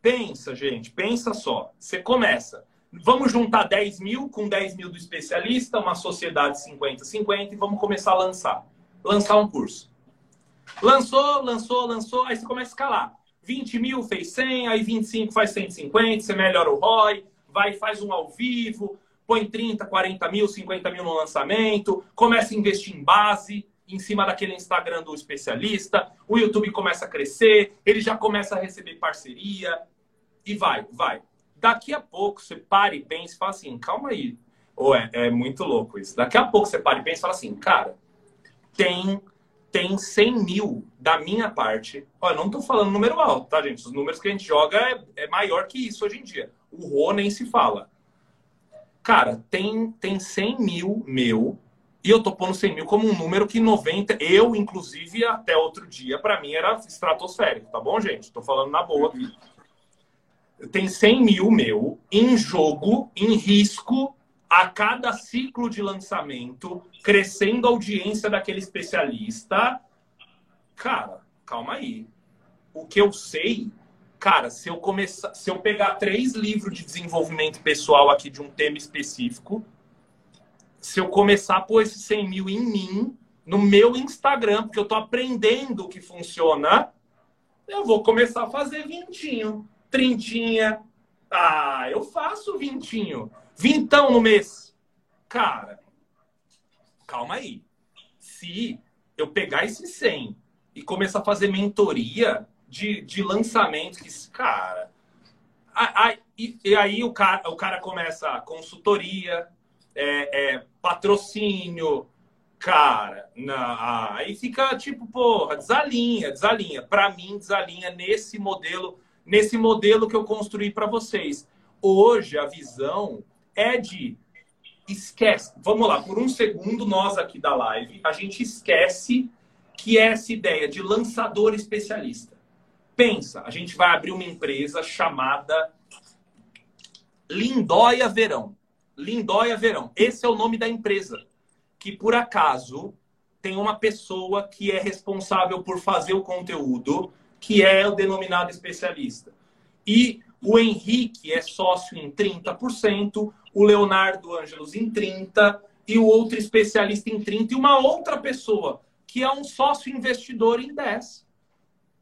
pensa, gente, pensa só. Você começa. Vamos juntar 10 mil com 10 mil do especialista, uma sociedade 50-50 e vamos começar a lançar. Lançar um curso. Lançou, lançou, lançou, aí você começa a escalar. 20 mil fez 100, aí 25 faz 150, você melhora o ROI, vai faz um ao vivo, põe 30, 40 mil, 50 mil no lançamento, começa a investir em base, em cima daquele Instagram do especialista, o YouTube começa a crescer, ele já começa a receber parceria e vai, vai. Daqui a pouco você para e pensa e fala assim, calma aí. Ou é, é muito louco isso. Daqui a pouco você para e pensa e fala assim, cara, tem tem 100 mil da minha parte. Olha, não estou falando número alto, tá, gente? Os números que a gente joga é, é maior que isso hoje em dia. O Rô nem se fala. Cara, tem, tem 100 mil meu e eu tô pondo 100 mil como um número que 90, eu, inclusive, até outro dia, para mim era estratosférico, tá bom, gente? Tô falando na boa aqui. Tem 100 mil meu em jogo, em risco, a cada ciclo de lançamento, crescendo a audiência daquele especialista. Cara, calma aí. O que eu sei, cara, se eu começar, se eu pegar três livros de desenvolvimento pessoal aqui de um tema específico, se eu começar a pôr esses 100 mil em mim, no meu Instagram, porque eu tô aprendendo o que funciona, eu vou começar a fazer vintinho, trintinha. Ah, eu faço vintinho. Vintão no mês. Cara, calma aí. Se eu pegar esse 100 e começar a fazer mentoria de, de lançamento, que, cara. E, e, aí o cara, o cara começa a consultoria, é, é, patrocínio, cara. Na, aí fica tipo, porra, desalinha, desalinha. Para mim, desalinha nesse modelo, nesse modelo que eu construí para vocês. Hoje a visão é de esquece. Vamos lá, por um segundo, nós aqui da live, a gente esquece que é essa ideia de lançador especialista. Pensa, a gente vai abrir uma empresa chamada Lindóia Verão. Lindóia Verão. Esse é o nome da empresa. Que por acaso tem uma pessoa que é responsável por fazer o conteúdo, que é o denominado especialista. E o Henrique é sócio em 30%, o Leonardo Ângelos em 30% e o outro especialista em 30% e uma outra pessoa que é um sócio investidor em 10%.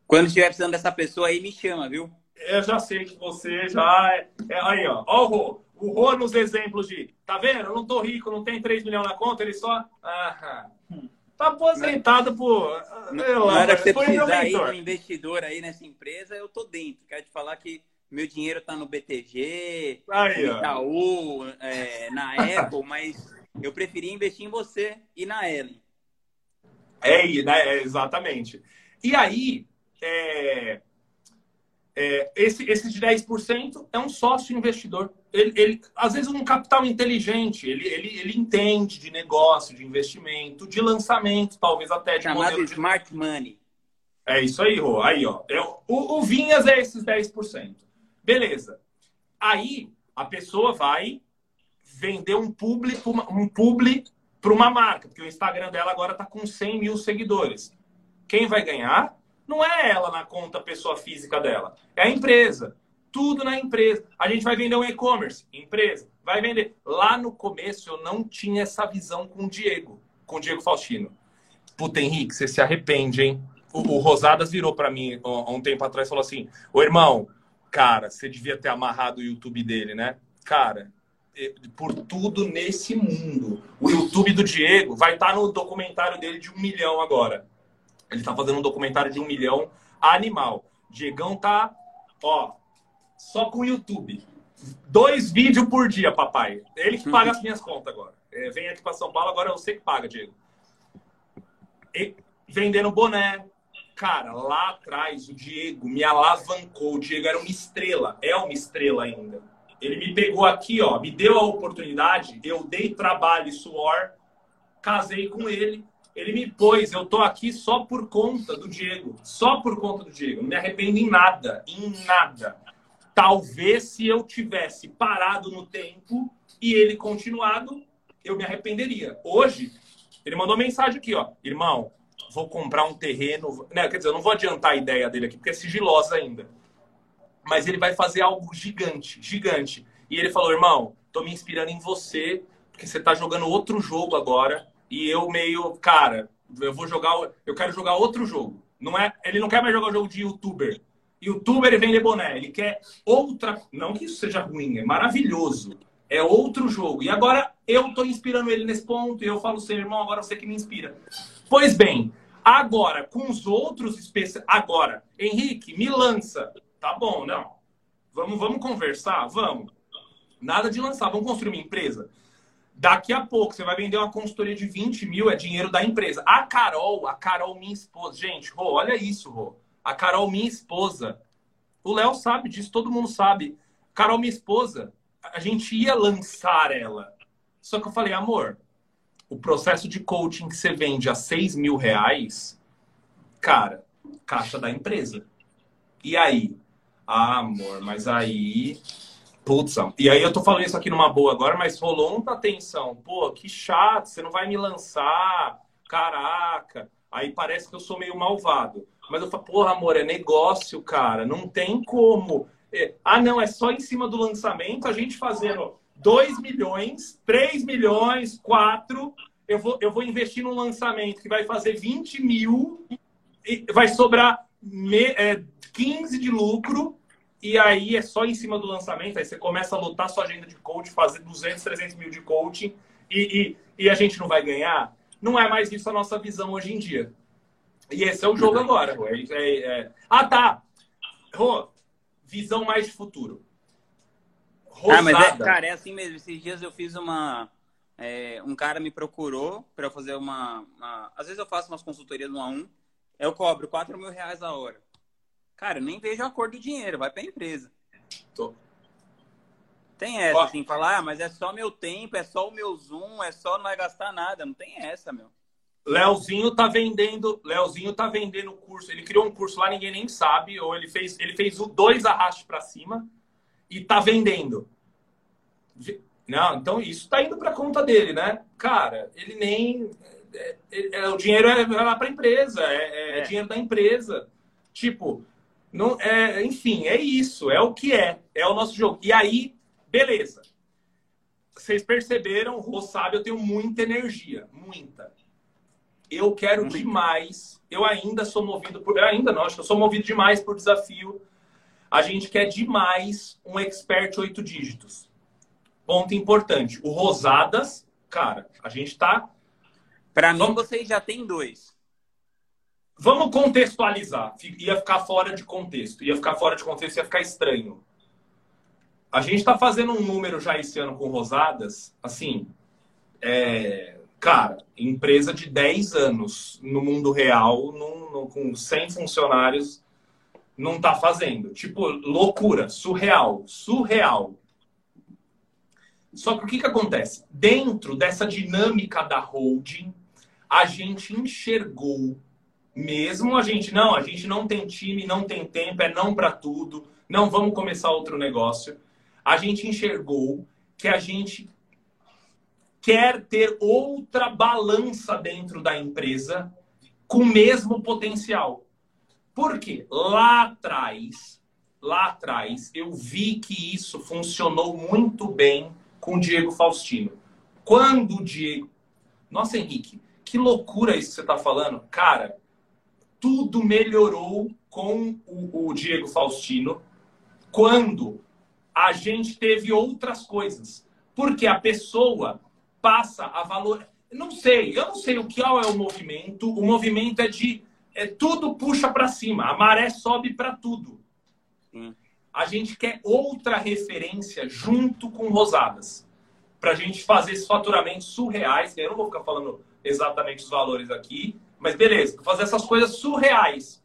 Quando estiver precisando dessa pessoa aí, me chama, viu? Eu já sei que você já é. é aí, ó. Ó, o Rô nos exemplos de. Tá vendo? Eu não tô rico, não tem 3 milhões na conta, ele só. Ah, tá aposentado por. Não, era que você precisar aí um investidor aí nessa empresa, eu tô dentro. Quero te falar que meu dinheiro está no BTG, Aí, no Itaú, é, na Apple, mas eu preferi investir em você e na Ellen. É, né, exatamente. E aí, é, é, esse, esse de 10% é um sócio investidor. Ele, ele, às vezes, um capital inteligente, ele, ele, ele entende de negócio, de investimento, de lançamento, talvez até de Chamado modelo de... Smart Money. É isso aí, Rô. Aí, ó. É, o, o Vinhas é esses 10%. Beleza. Aí a pessoa vai vender um publi, um publi para uma marca, porque o Instagram dela agora está com 100 mil seguidores. Quem vai ganhar? Não é ela na conta pessoa física dela, é a empresa. Tudo na empresa. A gente vai vender um e-commerce, empresa. Vai vender. Lá no começo eu não tinha essa visão com o Diego, com o Diego Faustino. Puta, Henrique, você se arrepende, hein? O, o Rosadas virou para mim há um tempo atrás e falou assim: Ô irmão, cara, você devia ter amarrado o YouTube dele, né? Cara, por tudo nesse mundo. O YouTube do Diego vai estar tá no documentário dele de um milhão agora. Ele está fazendo um documentário de um milhão animal. Diegão tá, ó, só com o YouTube. Dois vídeos por dia, papai. Ele que paga as minhas contas agora. É, vem aqui para São Paulo, agora eu sei que paga, Diego. E, vendendo boné, Cara, lá atrás o Diego me alavancou. O Diego era uma estrela, é uma estrela ainda. Ele me pegou aqui, ó, me deu a oportunidade, eu dei trabalho e suor, casei com ele, ele me pôs. Eu tô aqui só por conta do Diego, só por conta do Diego. Não me arrependo em nada, em nada. Talvez se eu tivesse parado no tempo e ele continuado, eu me arrependeria. Hoje, ele mandou mensagem aqui, ó. Irmão, vou comprar um terreno. Né? Quer dizer, eu não vou adiantar a ideia dele aqui, porque é sigilosa ainda. Mas ele vai fazer algo gigante, gigante. E ele falou, irmão, tô me inspirando em você, porque você tá jogando outro jogo agora. E eu meio, cara, eu vou jogar, eu quero jogar outro jogo. Não é, ele não quer mais jogar o jogo de youtuber. Youtuber vende boné, ele quer outra, não que isso seja ruim, é maravilhoso. É outro jogo. E agora eu tô inspirando ele nesse ponto e eu falo, seu irmão, agora você que me inspira. Pois bem, agora com os outros especialistas, agora, Henrique, me lança. Tá bom, não. Vamos, vamos conversar, vamos. Nada de lançar, vamos construir uma empresa. Daqui a pouco você vai vender uma consultoria de 20 mil, é dinheiro da empresa. A Carol, a Carol, minha esposa. Gente, Rô, olha isso, Rô. A Carol, minha esposa. O Léo sabe disso, todo mundo sabe. Carol, minha esposa, a gente ia lançar ela. Só que eu falei, amor, o processo de coaching que você vende a 6 mil reais, cara, caixa da empresa. E aí? Ah, amor, mas aí Putz, e aí eu tô falando isso aqui numa boa agora, mas rolou muita tensão. Pô, que chato, você não vai me lançar. Caraca. Aí parece que eu sou meio malvado. Mas eu falo, porra, amor, é negócio, cara. Não tem como. É, ah, não, é só em cima do lançamento, a gente fazendo 2 milhões, 3 milhões, 4. Eu vou, eu vou investir num lançamento que vai fazer 20 mil, e vai sobrar me, é, 15 de lucro e aí é só em cima do lançamento, aí você começa a lutar sua agenda de coaching, fazer 200, 300 mil de coaching e, e, e, a gente não vai ganhar. Não é mais isso a nossa visão hoje em dia. E esse é o jogo agora. É, é, é... Ah, tá. Rô, visão mais de futuro. Rosada. Ah, mas é, cara, é assim mesmo. Esses dias eu fiz uma... É, um cara me procurou para fazer uma, uma, Às vezes eu faço umas consultorias um a um. Eu cobro 4 mil reais a hora. Cara, eu nem vejo a cor do dinheiro, vai para a empresa. Tô. Tem essa, Ó. assim, falar, ah, mas é só meu tempo, é só o meu Zoom, é só não vai gastar nada. Não tem essa, meu. Leozinho tá vendendo, Leozinho tá vendendo curso. Ele criou um curso lá, ninguém nem sabe, ou ele fez, ele fez o dois arrastes para cima e tá vendendo. Não, então isso tá indo para conta dele, né? Cara, ele nem é, é, é, o dinheiro é, lá para empresa, é, é, é, dinheiro da empresa. Tipo, não, é, enfim, é isso, é o que é, é o nosso jogo. E aí, beleza. Vocês perceberam, o Rô sabe, eu tenho muita energia, muita. Eu quero Muito. demais, eu ainda sou movido por. Eu ainda não, acho que eu sou movido demais por desafio. A gente quer demais um expert oito dígitos. Ponto importante. O Rosadas, cara, a gente tá. Para mim, vocês já tem dois. Vamos contextualizar. Ia ficar fora de contexto. Ia ficar fora de contexto, ia ficar estranho. A gente está fazendo um número já esse ano com Rosadas, assim, é, cara, empresa de 10 anos no mundo real, com 100 funcionários, não está fazendo. Tipo, loucura, surreal, surreal. Só que o que, que acontece? Dentro dessa dinâmica da holding, a gente enxergou mesmo a gente, não, a gente não tem time, não tem tempo, é não para tudo, não vamos começar outro negócio. A gente enxergou que a gente quer ter outra balança dentro da empresa com o mesmo potencial. Por quê? Lá atrás, lá atrás, eu vi que isso funcionou muito bem com o Diego Faustino. Quando o Diego. Nossa, Henrique, que loucura isso que você está falando. Cara, tudo melhorou com o, o Diego Faustino quando a gente teve outras coisas. Porque a pessoa passa a valor. Não sei, eu não sei o que é o movimento. O movimento é de. É, tudo puxa para cima, a maré sobe para tudo. A gente quer outra referência junto com Rosadas. Para a gente fazer esses faturamentos surreais. Eu não vou ficar falando exatamente os valores aqui, mas beleza, fazer essas coisas surreais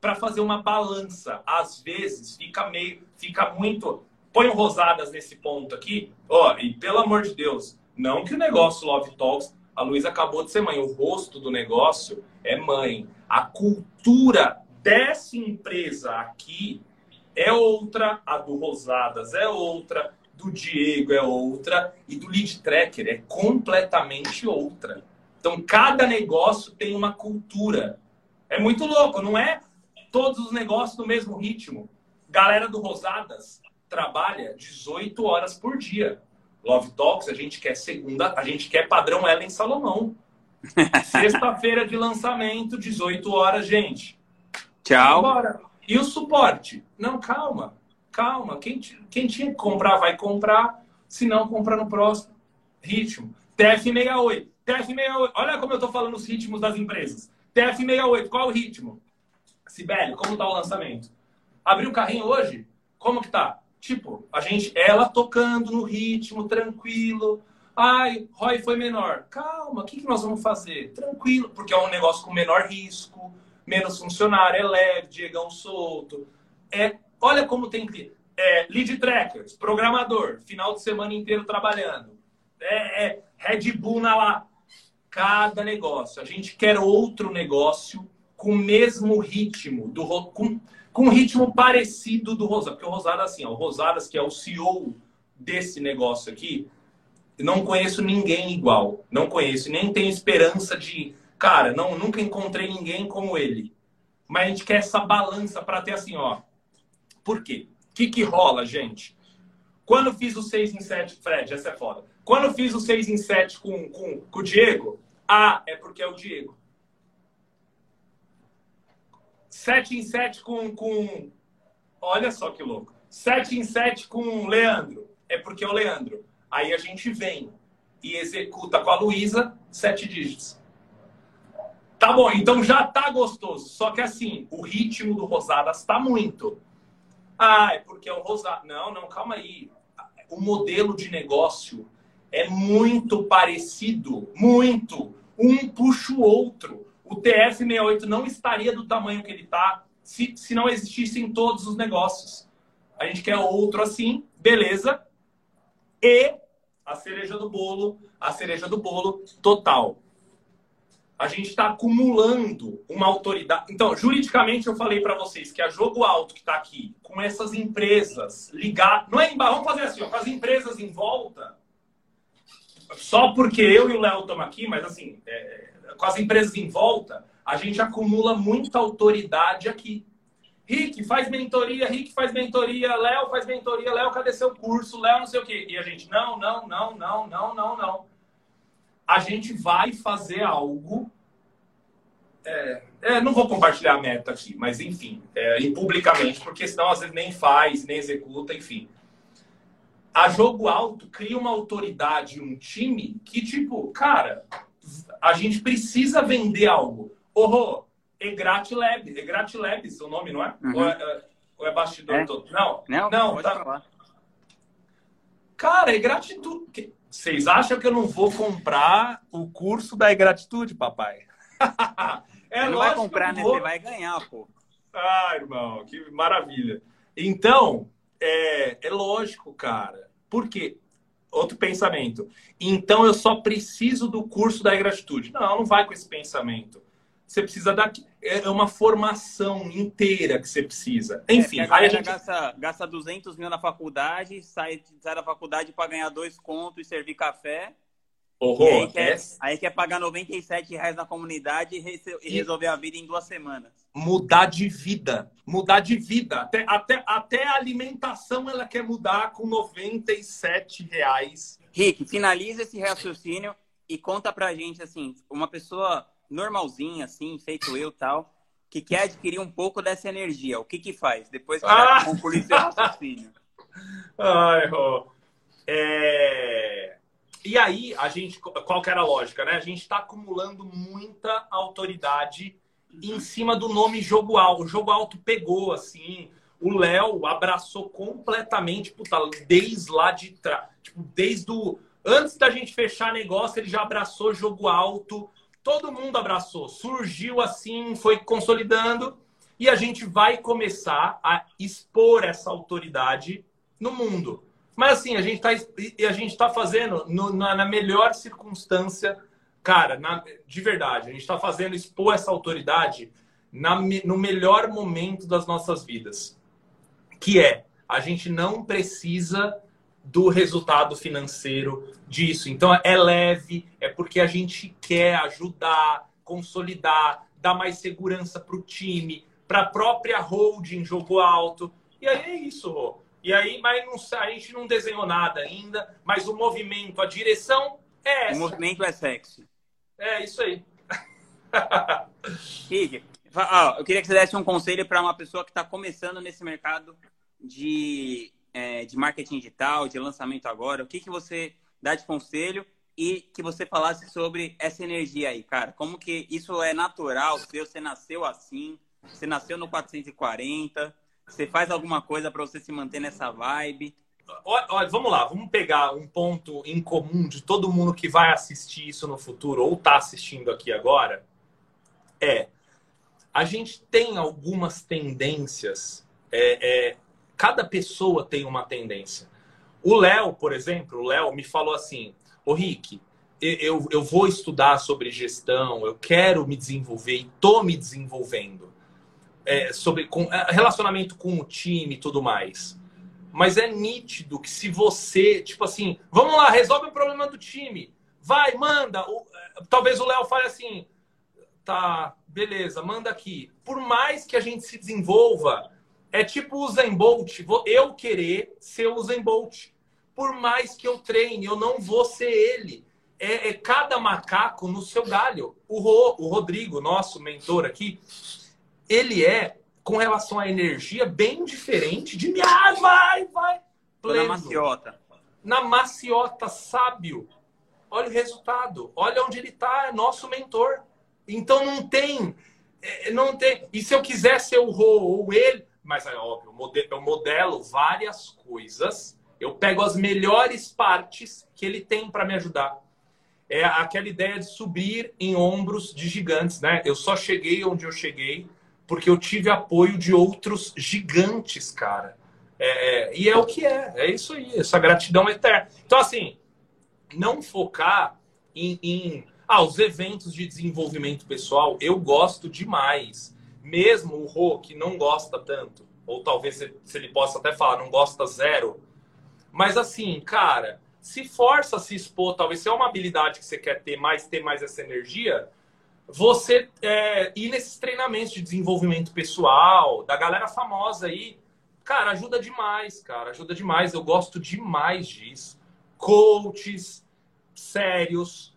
para fazer uma balança. Às vezes fica meio, fica muito. Põe rosadas nesse ponto aqui, ó, e pelo amor de Deus, não que o negócio Love Talks, a Luísa acabou de ser mãe, o rosto do negócio é mãe. A cultura dessa empresa aqui é outra, a do Rosadas é outra, do Diego é outra e do Lead Tracker é completamente outra. Então, cada negócio tem uma cultura. É muito louco, não é todos os negócios no mesmo ritmo. Galera do Rosadas trabalha 18 horas por dia. Love Talks, a gente quer segunda, a gente quer padrão Ellen Salomão. Sexta-feira de lançamento, 18 horas, gente. Tchau. Bora. E o suporte? Não, calma, calma. Quem, quem tinha que comprar, vai comprar. Se não, compra no próximo. Ritmo. TF68. TF68. Olha como eu estou falando os ritmos das empresas. TF68, qual o ritmo? Sibeli, como está o lançamento? Abriu o carrinho hoje? Como que tá? Tipo, a gente, ela tocando no ritmo, tranquilo. Ai, ROI foi menor. Calma, o que, que nós vamos fazer? Tranquilo, porque é um negócio com menor risco, menos funcionário, é leve, Diegão solto. É, olha como tem que. É, lead trackers, programador, final de semana inteiro trabalhando. É, é Red Bull na lá. Cada negócio. A gente quer outro negócio com o mesmo ritmo, do, com, com um ritmo parecido do Rosada. Porque o Rosada, assim, ó, o Rosadas, que é o CEO desse negócio aqui, não conheço ninguém igual. Não conheço. Nem tenho esperança de. Cara, não, nunca encontrei ninguém como ele. Mas a gente quer essa balança para ter assim, ó. Por quê? O que, que rola, gente? Quando fiz o 6 em 7, Fred, essa é foda. Quando fiz o 6 em 7 com, com, com o Diego, ah, é porque é o Diego. 7 em 7 com, com. Olha só que louco. 7 em 7 com o Leandro. É porque é o Leandro. Aí a gente vem e executa com a Luísa sete dígitos. Tá bom, então já tá gostoso. Só que assim, o ritmo do Rosadas tá muito. Ah, é porque é o Rosadas. Não, não, calma aí. O modelo de negócio é muito parecido. Muito. Um puxa o outro. O TF68 não estaria do tamanho que ele está se, se não existissem todos os negócios. A gente quer outro assim, beleza. E a cereja do bolo, a cereja do bolo total. A gente está acumulando uma autoridade. Então, juridicamente, eu falei para vocês que a Jogo Alto, que está aqui, com essas empresas ligadas. Não é em vamos fazer assim, ó, com as empresas em volta. Só porque eu e o Léo estamos aqui, mas assim, é, com as empresas em volta, a gente acumula muita autoridade aqui. Rick, faz mentoria, Rick faz mentoria, Léo faz mentoria, Léo, cadê seu curso? Léo, não sei o quê. E a gente, não, não, não, não, não, não, não. A gente vai fazer algo. É, é, não vou compartilhar a meta aqui, mas enfim, é, e publicamente, porque senão às vezes nem faz, nem executa, enfim. A jogo alto cria uma autoridade, um time que, tipo, cara, a gente precisa vender algo. Oh, Egrat Lab. Egrat Lab, seu nome, não é? Uhum. Ou, é, é ou é bastidor é. todo? Não, não, não tá. Falar. Cara, é gratitude. Vocês acham que eu não vou comprar o curso da gratitude, papai? é Você não vai comprar, né? Você vai ganhar, pô. Ah, irmão, que maravilha. Então, é, é lógico, cara. Por quê? Outro pensamento. Então eu só preciso do curso da gratitude. Não, não vai com esse pensamento. Você precisa da. É uma formação inteira que você precisa. É, Enfim, é, aí a gente gasta, gasta 200 mil na faculdade, sai, sai da faculdade para ganhar dois contos e servir café. Horror, aí, quer, é... aí quer pagar 97 reais na comunidade e, e resolver a vida em duas semanas. Mudar de vida. Mudar de vida. Até, até, até a alimentação ela quer mudar com 97 reais. Rick, finaliza esse raciocínio e conta pra gente, assim, uma pessoa normalzinho, assim, feito eu tal, que quer adquirir um pouco dessa energia, o que que faz depois que ah! concluir seu raciocínio? Ai, oh. é... E aí, a gente, qual que era a lógica, né? A gente está acumulando muita autoridade em cima do nome Jogo Alto. O Jogo Alto pegou, assim, o Léo abraçou completamente, puta, desde lá de trás. Tipo, desde o... Antes da gente fechar negócio, ele já abraçou Jogo Alto todo mundo abraçou, surgiu assim, foi consolidando e a gente vai começar a expor essa autoridade no mundo. Mas assim, a gente está a gente está fazendo no, na, na, melhor circunstância, cara, na, de verdade, a gente está fazendo expor essa autoridade na, no melhor momento das nossas vidas. que é a gente não precisa do resultado financeiro disso. Então é leve, é porque a gente quer ajudar, consolidar, dar mais segurança para o time, para a própria holding jogo alto. E aí é isso, Rô. E aí, mas não, a gente não desenhou nada ainda, mas o movimento, a direção é essa. O movimento é sexy. É isso aí. Kid, eu queria que você desse um conselho para uma pessoa que está começando nesse mercado de, é, de marketing digital, de lançamento agora. O que, que você dá de conselho e que você falasse sobre essa energia aí, cara. Como que isso é natural seu? Você nasceu assim? Você nasceu no 440? Você faz alguma coisa para você se manter nessa vibe? Olha, vamos lá, vamos pegar um ponto em comum de todo mundo que vai assistir isso no futuro ou está assistindo aqui agora. É, a gente tem algumas tendências. É, é, cada pessoa tem uma tendência. O Léo, por exemplo, o Léo me falou assim: Ô Rick, eu, eu vou estudar sobre gestão, eu quero me desenvolver e tô me desenvolvendo é, sobre com, é, relacionamento com o time e tudo mais. Mas é nítido que se você, tipo assim, vamos lá, resolve o problema do time. Vai, manda. O, é, talvez o Léo fale assim, tá, beleza, manda aqui. Por mais que a gente se desenvolva, é tipo o Zen Bolt. Eu querer ser o Zen Bolt. Por mais que eu treine, eu não vou ser ele. É, é cada macaco no seu galho. O, Ro, o Rodrigo, nosso mentor aqui, ele é, com relação à energia, bem diferente de mim. Ah, vai, vai. Pleno. Na maciota. Na maciota, sábio. Olha o resultado. Olha onde ele está, é nosso mentor. Então não tem. É, não tem. E se eu quiser ser o Rô ou ele, mas é óbvio, eu modelo várias coisas. Eu pego as melhores partes que ele tem para me ajudar. É aquela ideia de subir em ombros de gigantes, né? Eu só cheguei onde eu cheguei porque eu tive apoio de outros gigantes, cara. É, é, e é o que é, é isso aí, essa gratidão eterna. Então, assim, não focar em, em ah, os eventos de desenvolvimento pessoal, eu gosto demais. Mesmo o Rô, que não gosta tanto, ou talvez se, ele possa até falar, não gosta zero. Mas assim, cara, se força a se expor, talvez se é uma habilidade que você quer ter mais, ter mais essa energia, você é, ir nesses treinamentos de desenvolvimento pessoal, da galera famosa aí, cara, ajuda demais, cara, ajuda demais. Eu gosto demais disso. Coaches sérios,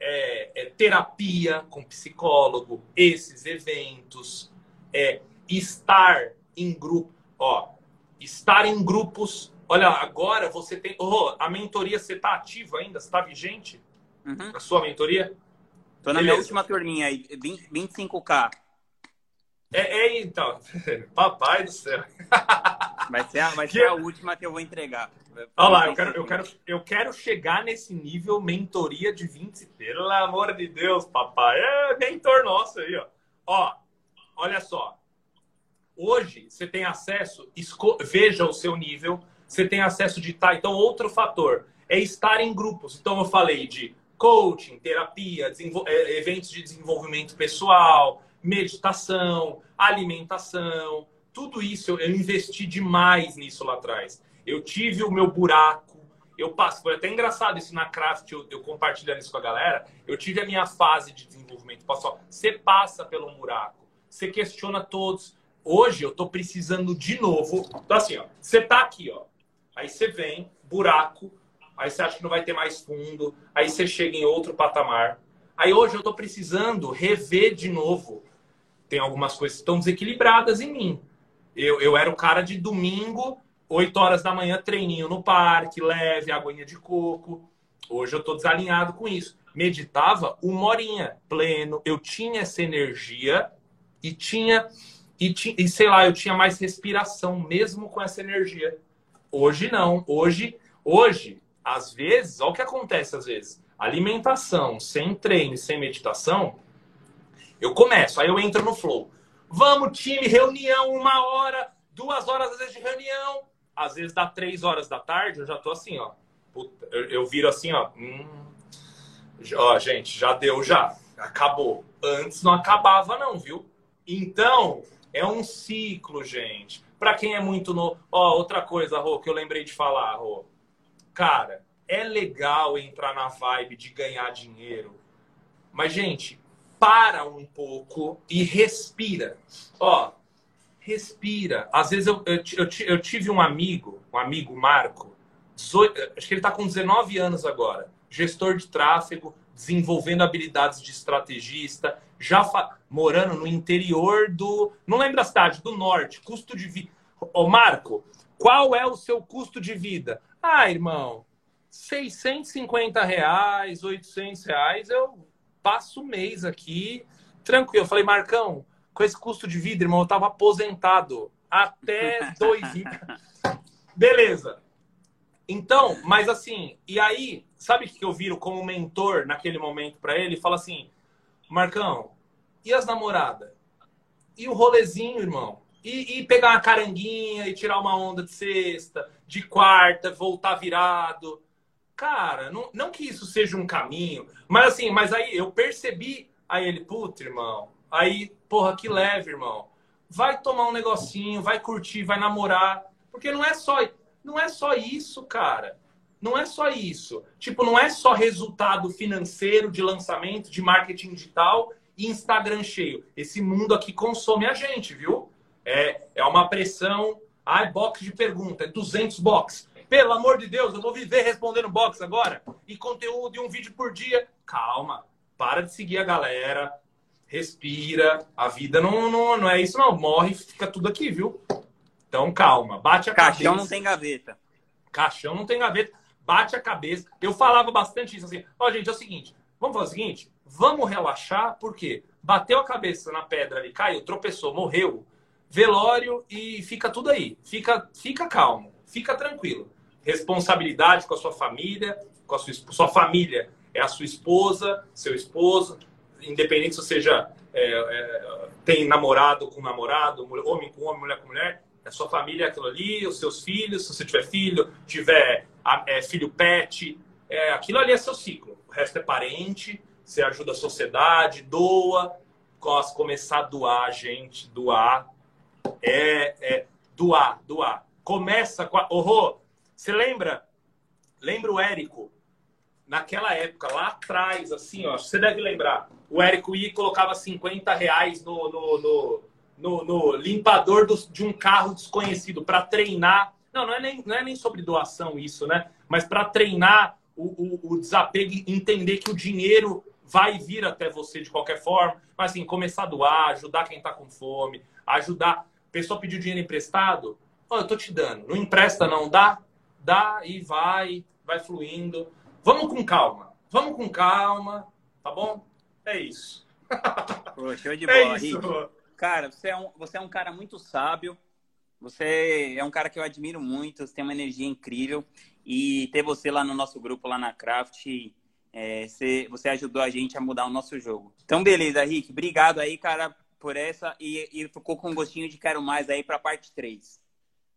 é, é, terapia com psicólogo, esses eventos, é, estar em grupo, ó, estar em grupos. Olha, agora você tem. Oh, a mentoria, você está ativa ainda? Você está vigente? Uhum. A sua mentoria? Tô na Beleza. minha última turninha aí, 25k. É, é, então. Papai do céu. Vai ser, a, vai ser a última que eu vou entregar. Olha lá, eu quero, eu, quero, eu quero chegar nesse nível mentoria de 20. Pelo amor de Deus, papai. É mentor nosso aí, ó. Ó, olha só. Hoje você tem acesso, esco... veja o seu nível, você tem acesso de. Tá, então, outro fator é estar em grupos. Então, eu falei de coaching, terapia, é, eventos de desenvolvimento pessoal, meditação, alimentação, tudo isso eu, investi demais nisso lá atrás. Eu tive o meu buraco, eu passo, foi até engraçado isso na Craft, eu, eu compartilhando isso com a galera. Eu tive a minha fase de desenvolvimento pessoal. Você passa pelo buraco, você questiona todos. Hoje eu tô precisando de novo. Então assim, ó, você tá aqui, ó. Aí você vem, buraco, aí você acha que não vai ter mais fundo, aí você chega em outro patamar. Aí hoje eu estou precisando rever de novo. Tem algumas coisas que estão desequilibradas em mim. Eu, eu era o cara de domingo, 8 horas da manhã, treininho no parque, leve, aguinha de coco. Hoje eu estou desalinhado com isso. Meditava uma horinha, pleno. Eu tinha essa energia e tinha, e, e sei lá, eu tinha mais respiração, mesmo com essa energia. Hoje não. Hoje, hoje às vezes, olha o que acontece às vezes. Alimentação sem treino sem meditação, eu começo, aí eu entro no flow. Vamos, time, reunião, uma hora, duas horas às vezes de reunião. Às vezes dá três horas da tarde, eu já tô assim, ó. Eu, eu, viro assim, ó. Hum, ó, gente, já deu, já. Acabou. Antes não acabava, não, viu? Então, É um ciclo, gente. Para quem é muito novo. Ó, outra coisa, Rô, que eu lembrei de falar, Rô. Cara, é legal entrar na vibe de ganhar dinheiro. Mas, gente, para um pouco e respira. Ó, respira. Às vezes eu, eu, eu, eu tive um amigo, um amigo Marco, 18, acho que ele está com 19 anos agora, gestor de tráfego, desenvolvendo habilidades de estrategista, já fa... morando no interior do. Não lembro a cidade, do norte, custo de vida. Ô, Marco, qual é o seu custo de vida? Ah, irmão, 650 reais, 800 reais, eu passo o mês aqui, tranquilo. Eu falei, Marcão, com esse custo de vida, irmão, eu tava aposentado até 2000. Beleza. Então, mas assim, e aí, sabe o que eu viro como mentor naquele momento para ele? Fala assim, Marcão, e as namoradas? E o rolezinho, irmão? E, e, pegar uma caranguinha e tirar uma onda de sexta, de quarta, voltar virado. Cara, não, não que isso seja um caminho, mas assim, mas aí eu percebi, aí ele, puta, irmão, aí, porra, que leve, irmão. Vai tomar um negocinho, vai curtir, vai namorar, porque não é só não é só isso, cara. Não é só isso. Tipo, não é só resultado financeiro de lançamento, de marketing digital e Instagram cheio. Esse mundo aqui consome a gente, viu? É, é uma pressão. Ai, box de pergunta, é 200 box. Pelo amor de Deus, eu vou viver respondendo box agora. E conteúdo de um vídeo por dia. Calma, para de seguir a galera. Respira. A vida não, não, não é isso, não. Morre, fica tudo aqui, viu? Então, calma, bate a Caixão cabeça. Caixão não tem gaveta. Caixão não tem gaveta, bate a cabeça. Eu falava bastante isso assim. Ó, oh, gente, é o seguinte, vamos fazer o seguinte, vamos relaxar, porque bateu a cabeça na pedra ali, caiu, tropeçou, morreu, velório e fica tudo aí. Fica, fica calmo, fica tranquilo. Responsabilidade com a sua família, com a sua, sua família é a sua esposa, seu esposo, independente se já é, é, tem namorado com namorado, homem com homem, mulher com mulher, a sua família é aquilo ali, os seus filhos, se você tiver filho, tiver é, filho pet, é, aquilo ali é seu ciclo. O resto é parente, você ajuda a sociedade, doa, começar a doar, gente, doar. É, é doar, doar. Começa com a. Oh, você lembra? Lembra o Érico? Naquela época, lá atrás, assim, ó, você deve lembrar. O Érico ia e colocava 50 reais no, no, no no, no limpador do, de um carro desconhecido para treinar. Não, não é, nem, não é nem sobre doação isso, né? Mas para treinar o, o, o desapego e entender que o dinheiro vai vir até você de qualquer forma. Mas assim, começar a doar, ajudar quem está com fome, ajudar. A pessoa pediu dinheiro emprestado, oh, eu tô te dando. Não empresta, não, dá, dá e vai, vai fluindo. Vamos com calma, vamos com calma, tá bom? É isso. Pô, show de é bola, é isso. Cara, você é, um, você é um cara muito sábio. Você é um cara que eu admiro muito. Você tem uma energia incrível. E ter você lá no nosso grupo, lá na Craft, é, você, você ajudou a gente a mudar o nosso jogo. Então, beleza, Rick. Obrigado aí, cara, por essa. E, e ficou com um gostinho de quero mais aí para parte 3.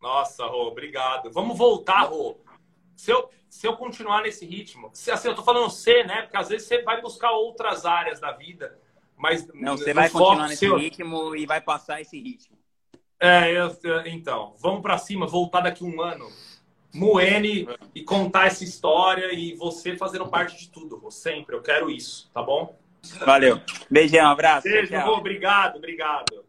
Nossa, Rô, obrigado. Vamos voltar, Rô. Se eu, se eu continuar nesse ritmo, se, assim, eu tô falando C, né? Porque às vezes você vai buscar outras áreas da vida. Mas não, você vai continuar nesse seu... ritmo e vai passar esse ritmo. É, eu, então, vamos para cima, voltar daqui um ano, Moene e contar essa história e você fazendo parte de tudo, sempre. Eu quero isso, tá bom? Valeu. Beijão, abraço. Beijo, obrigado, obrigado.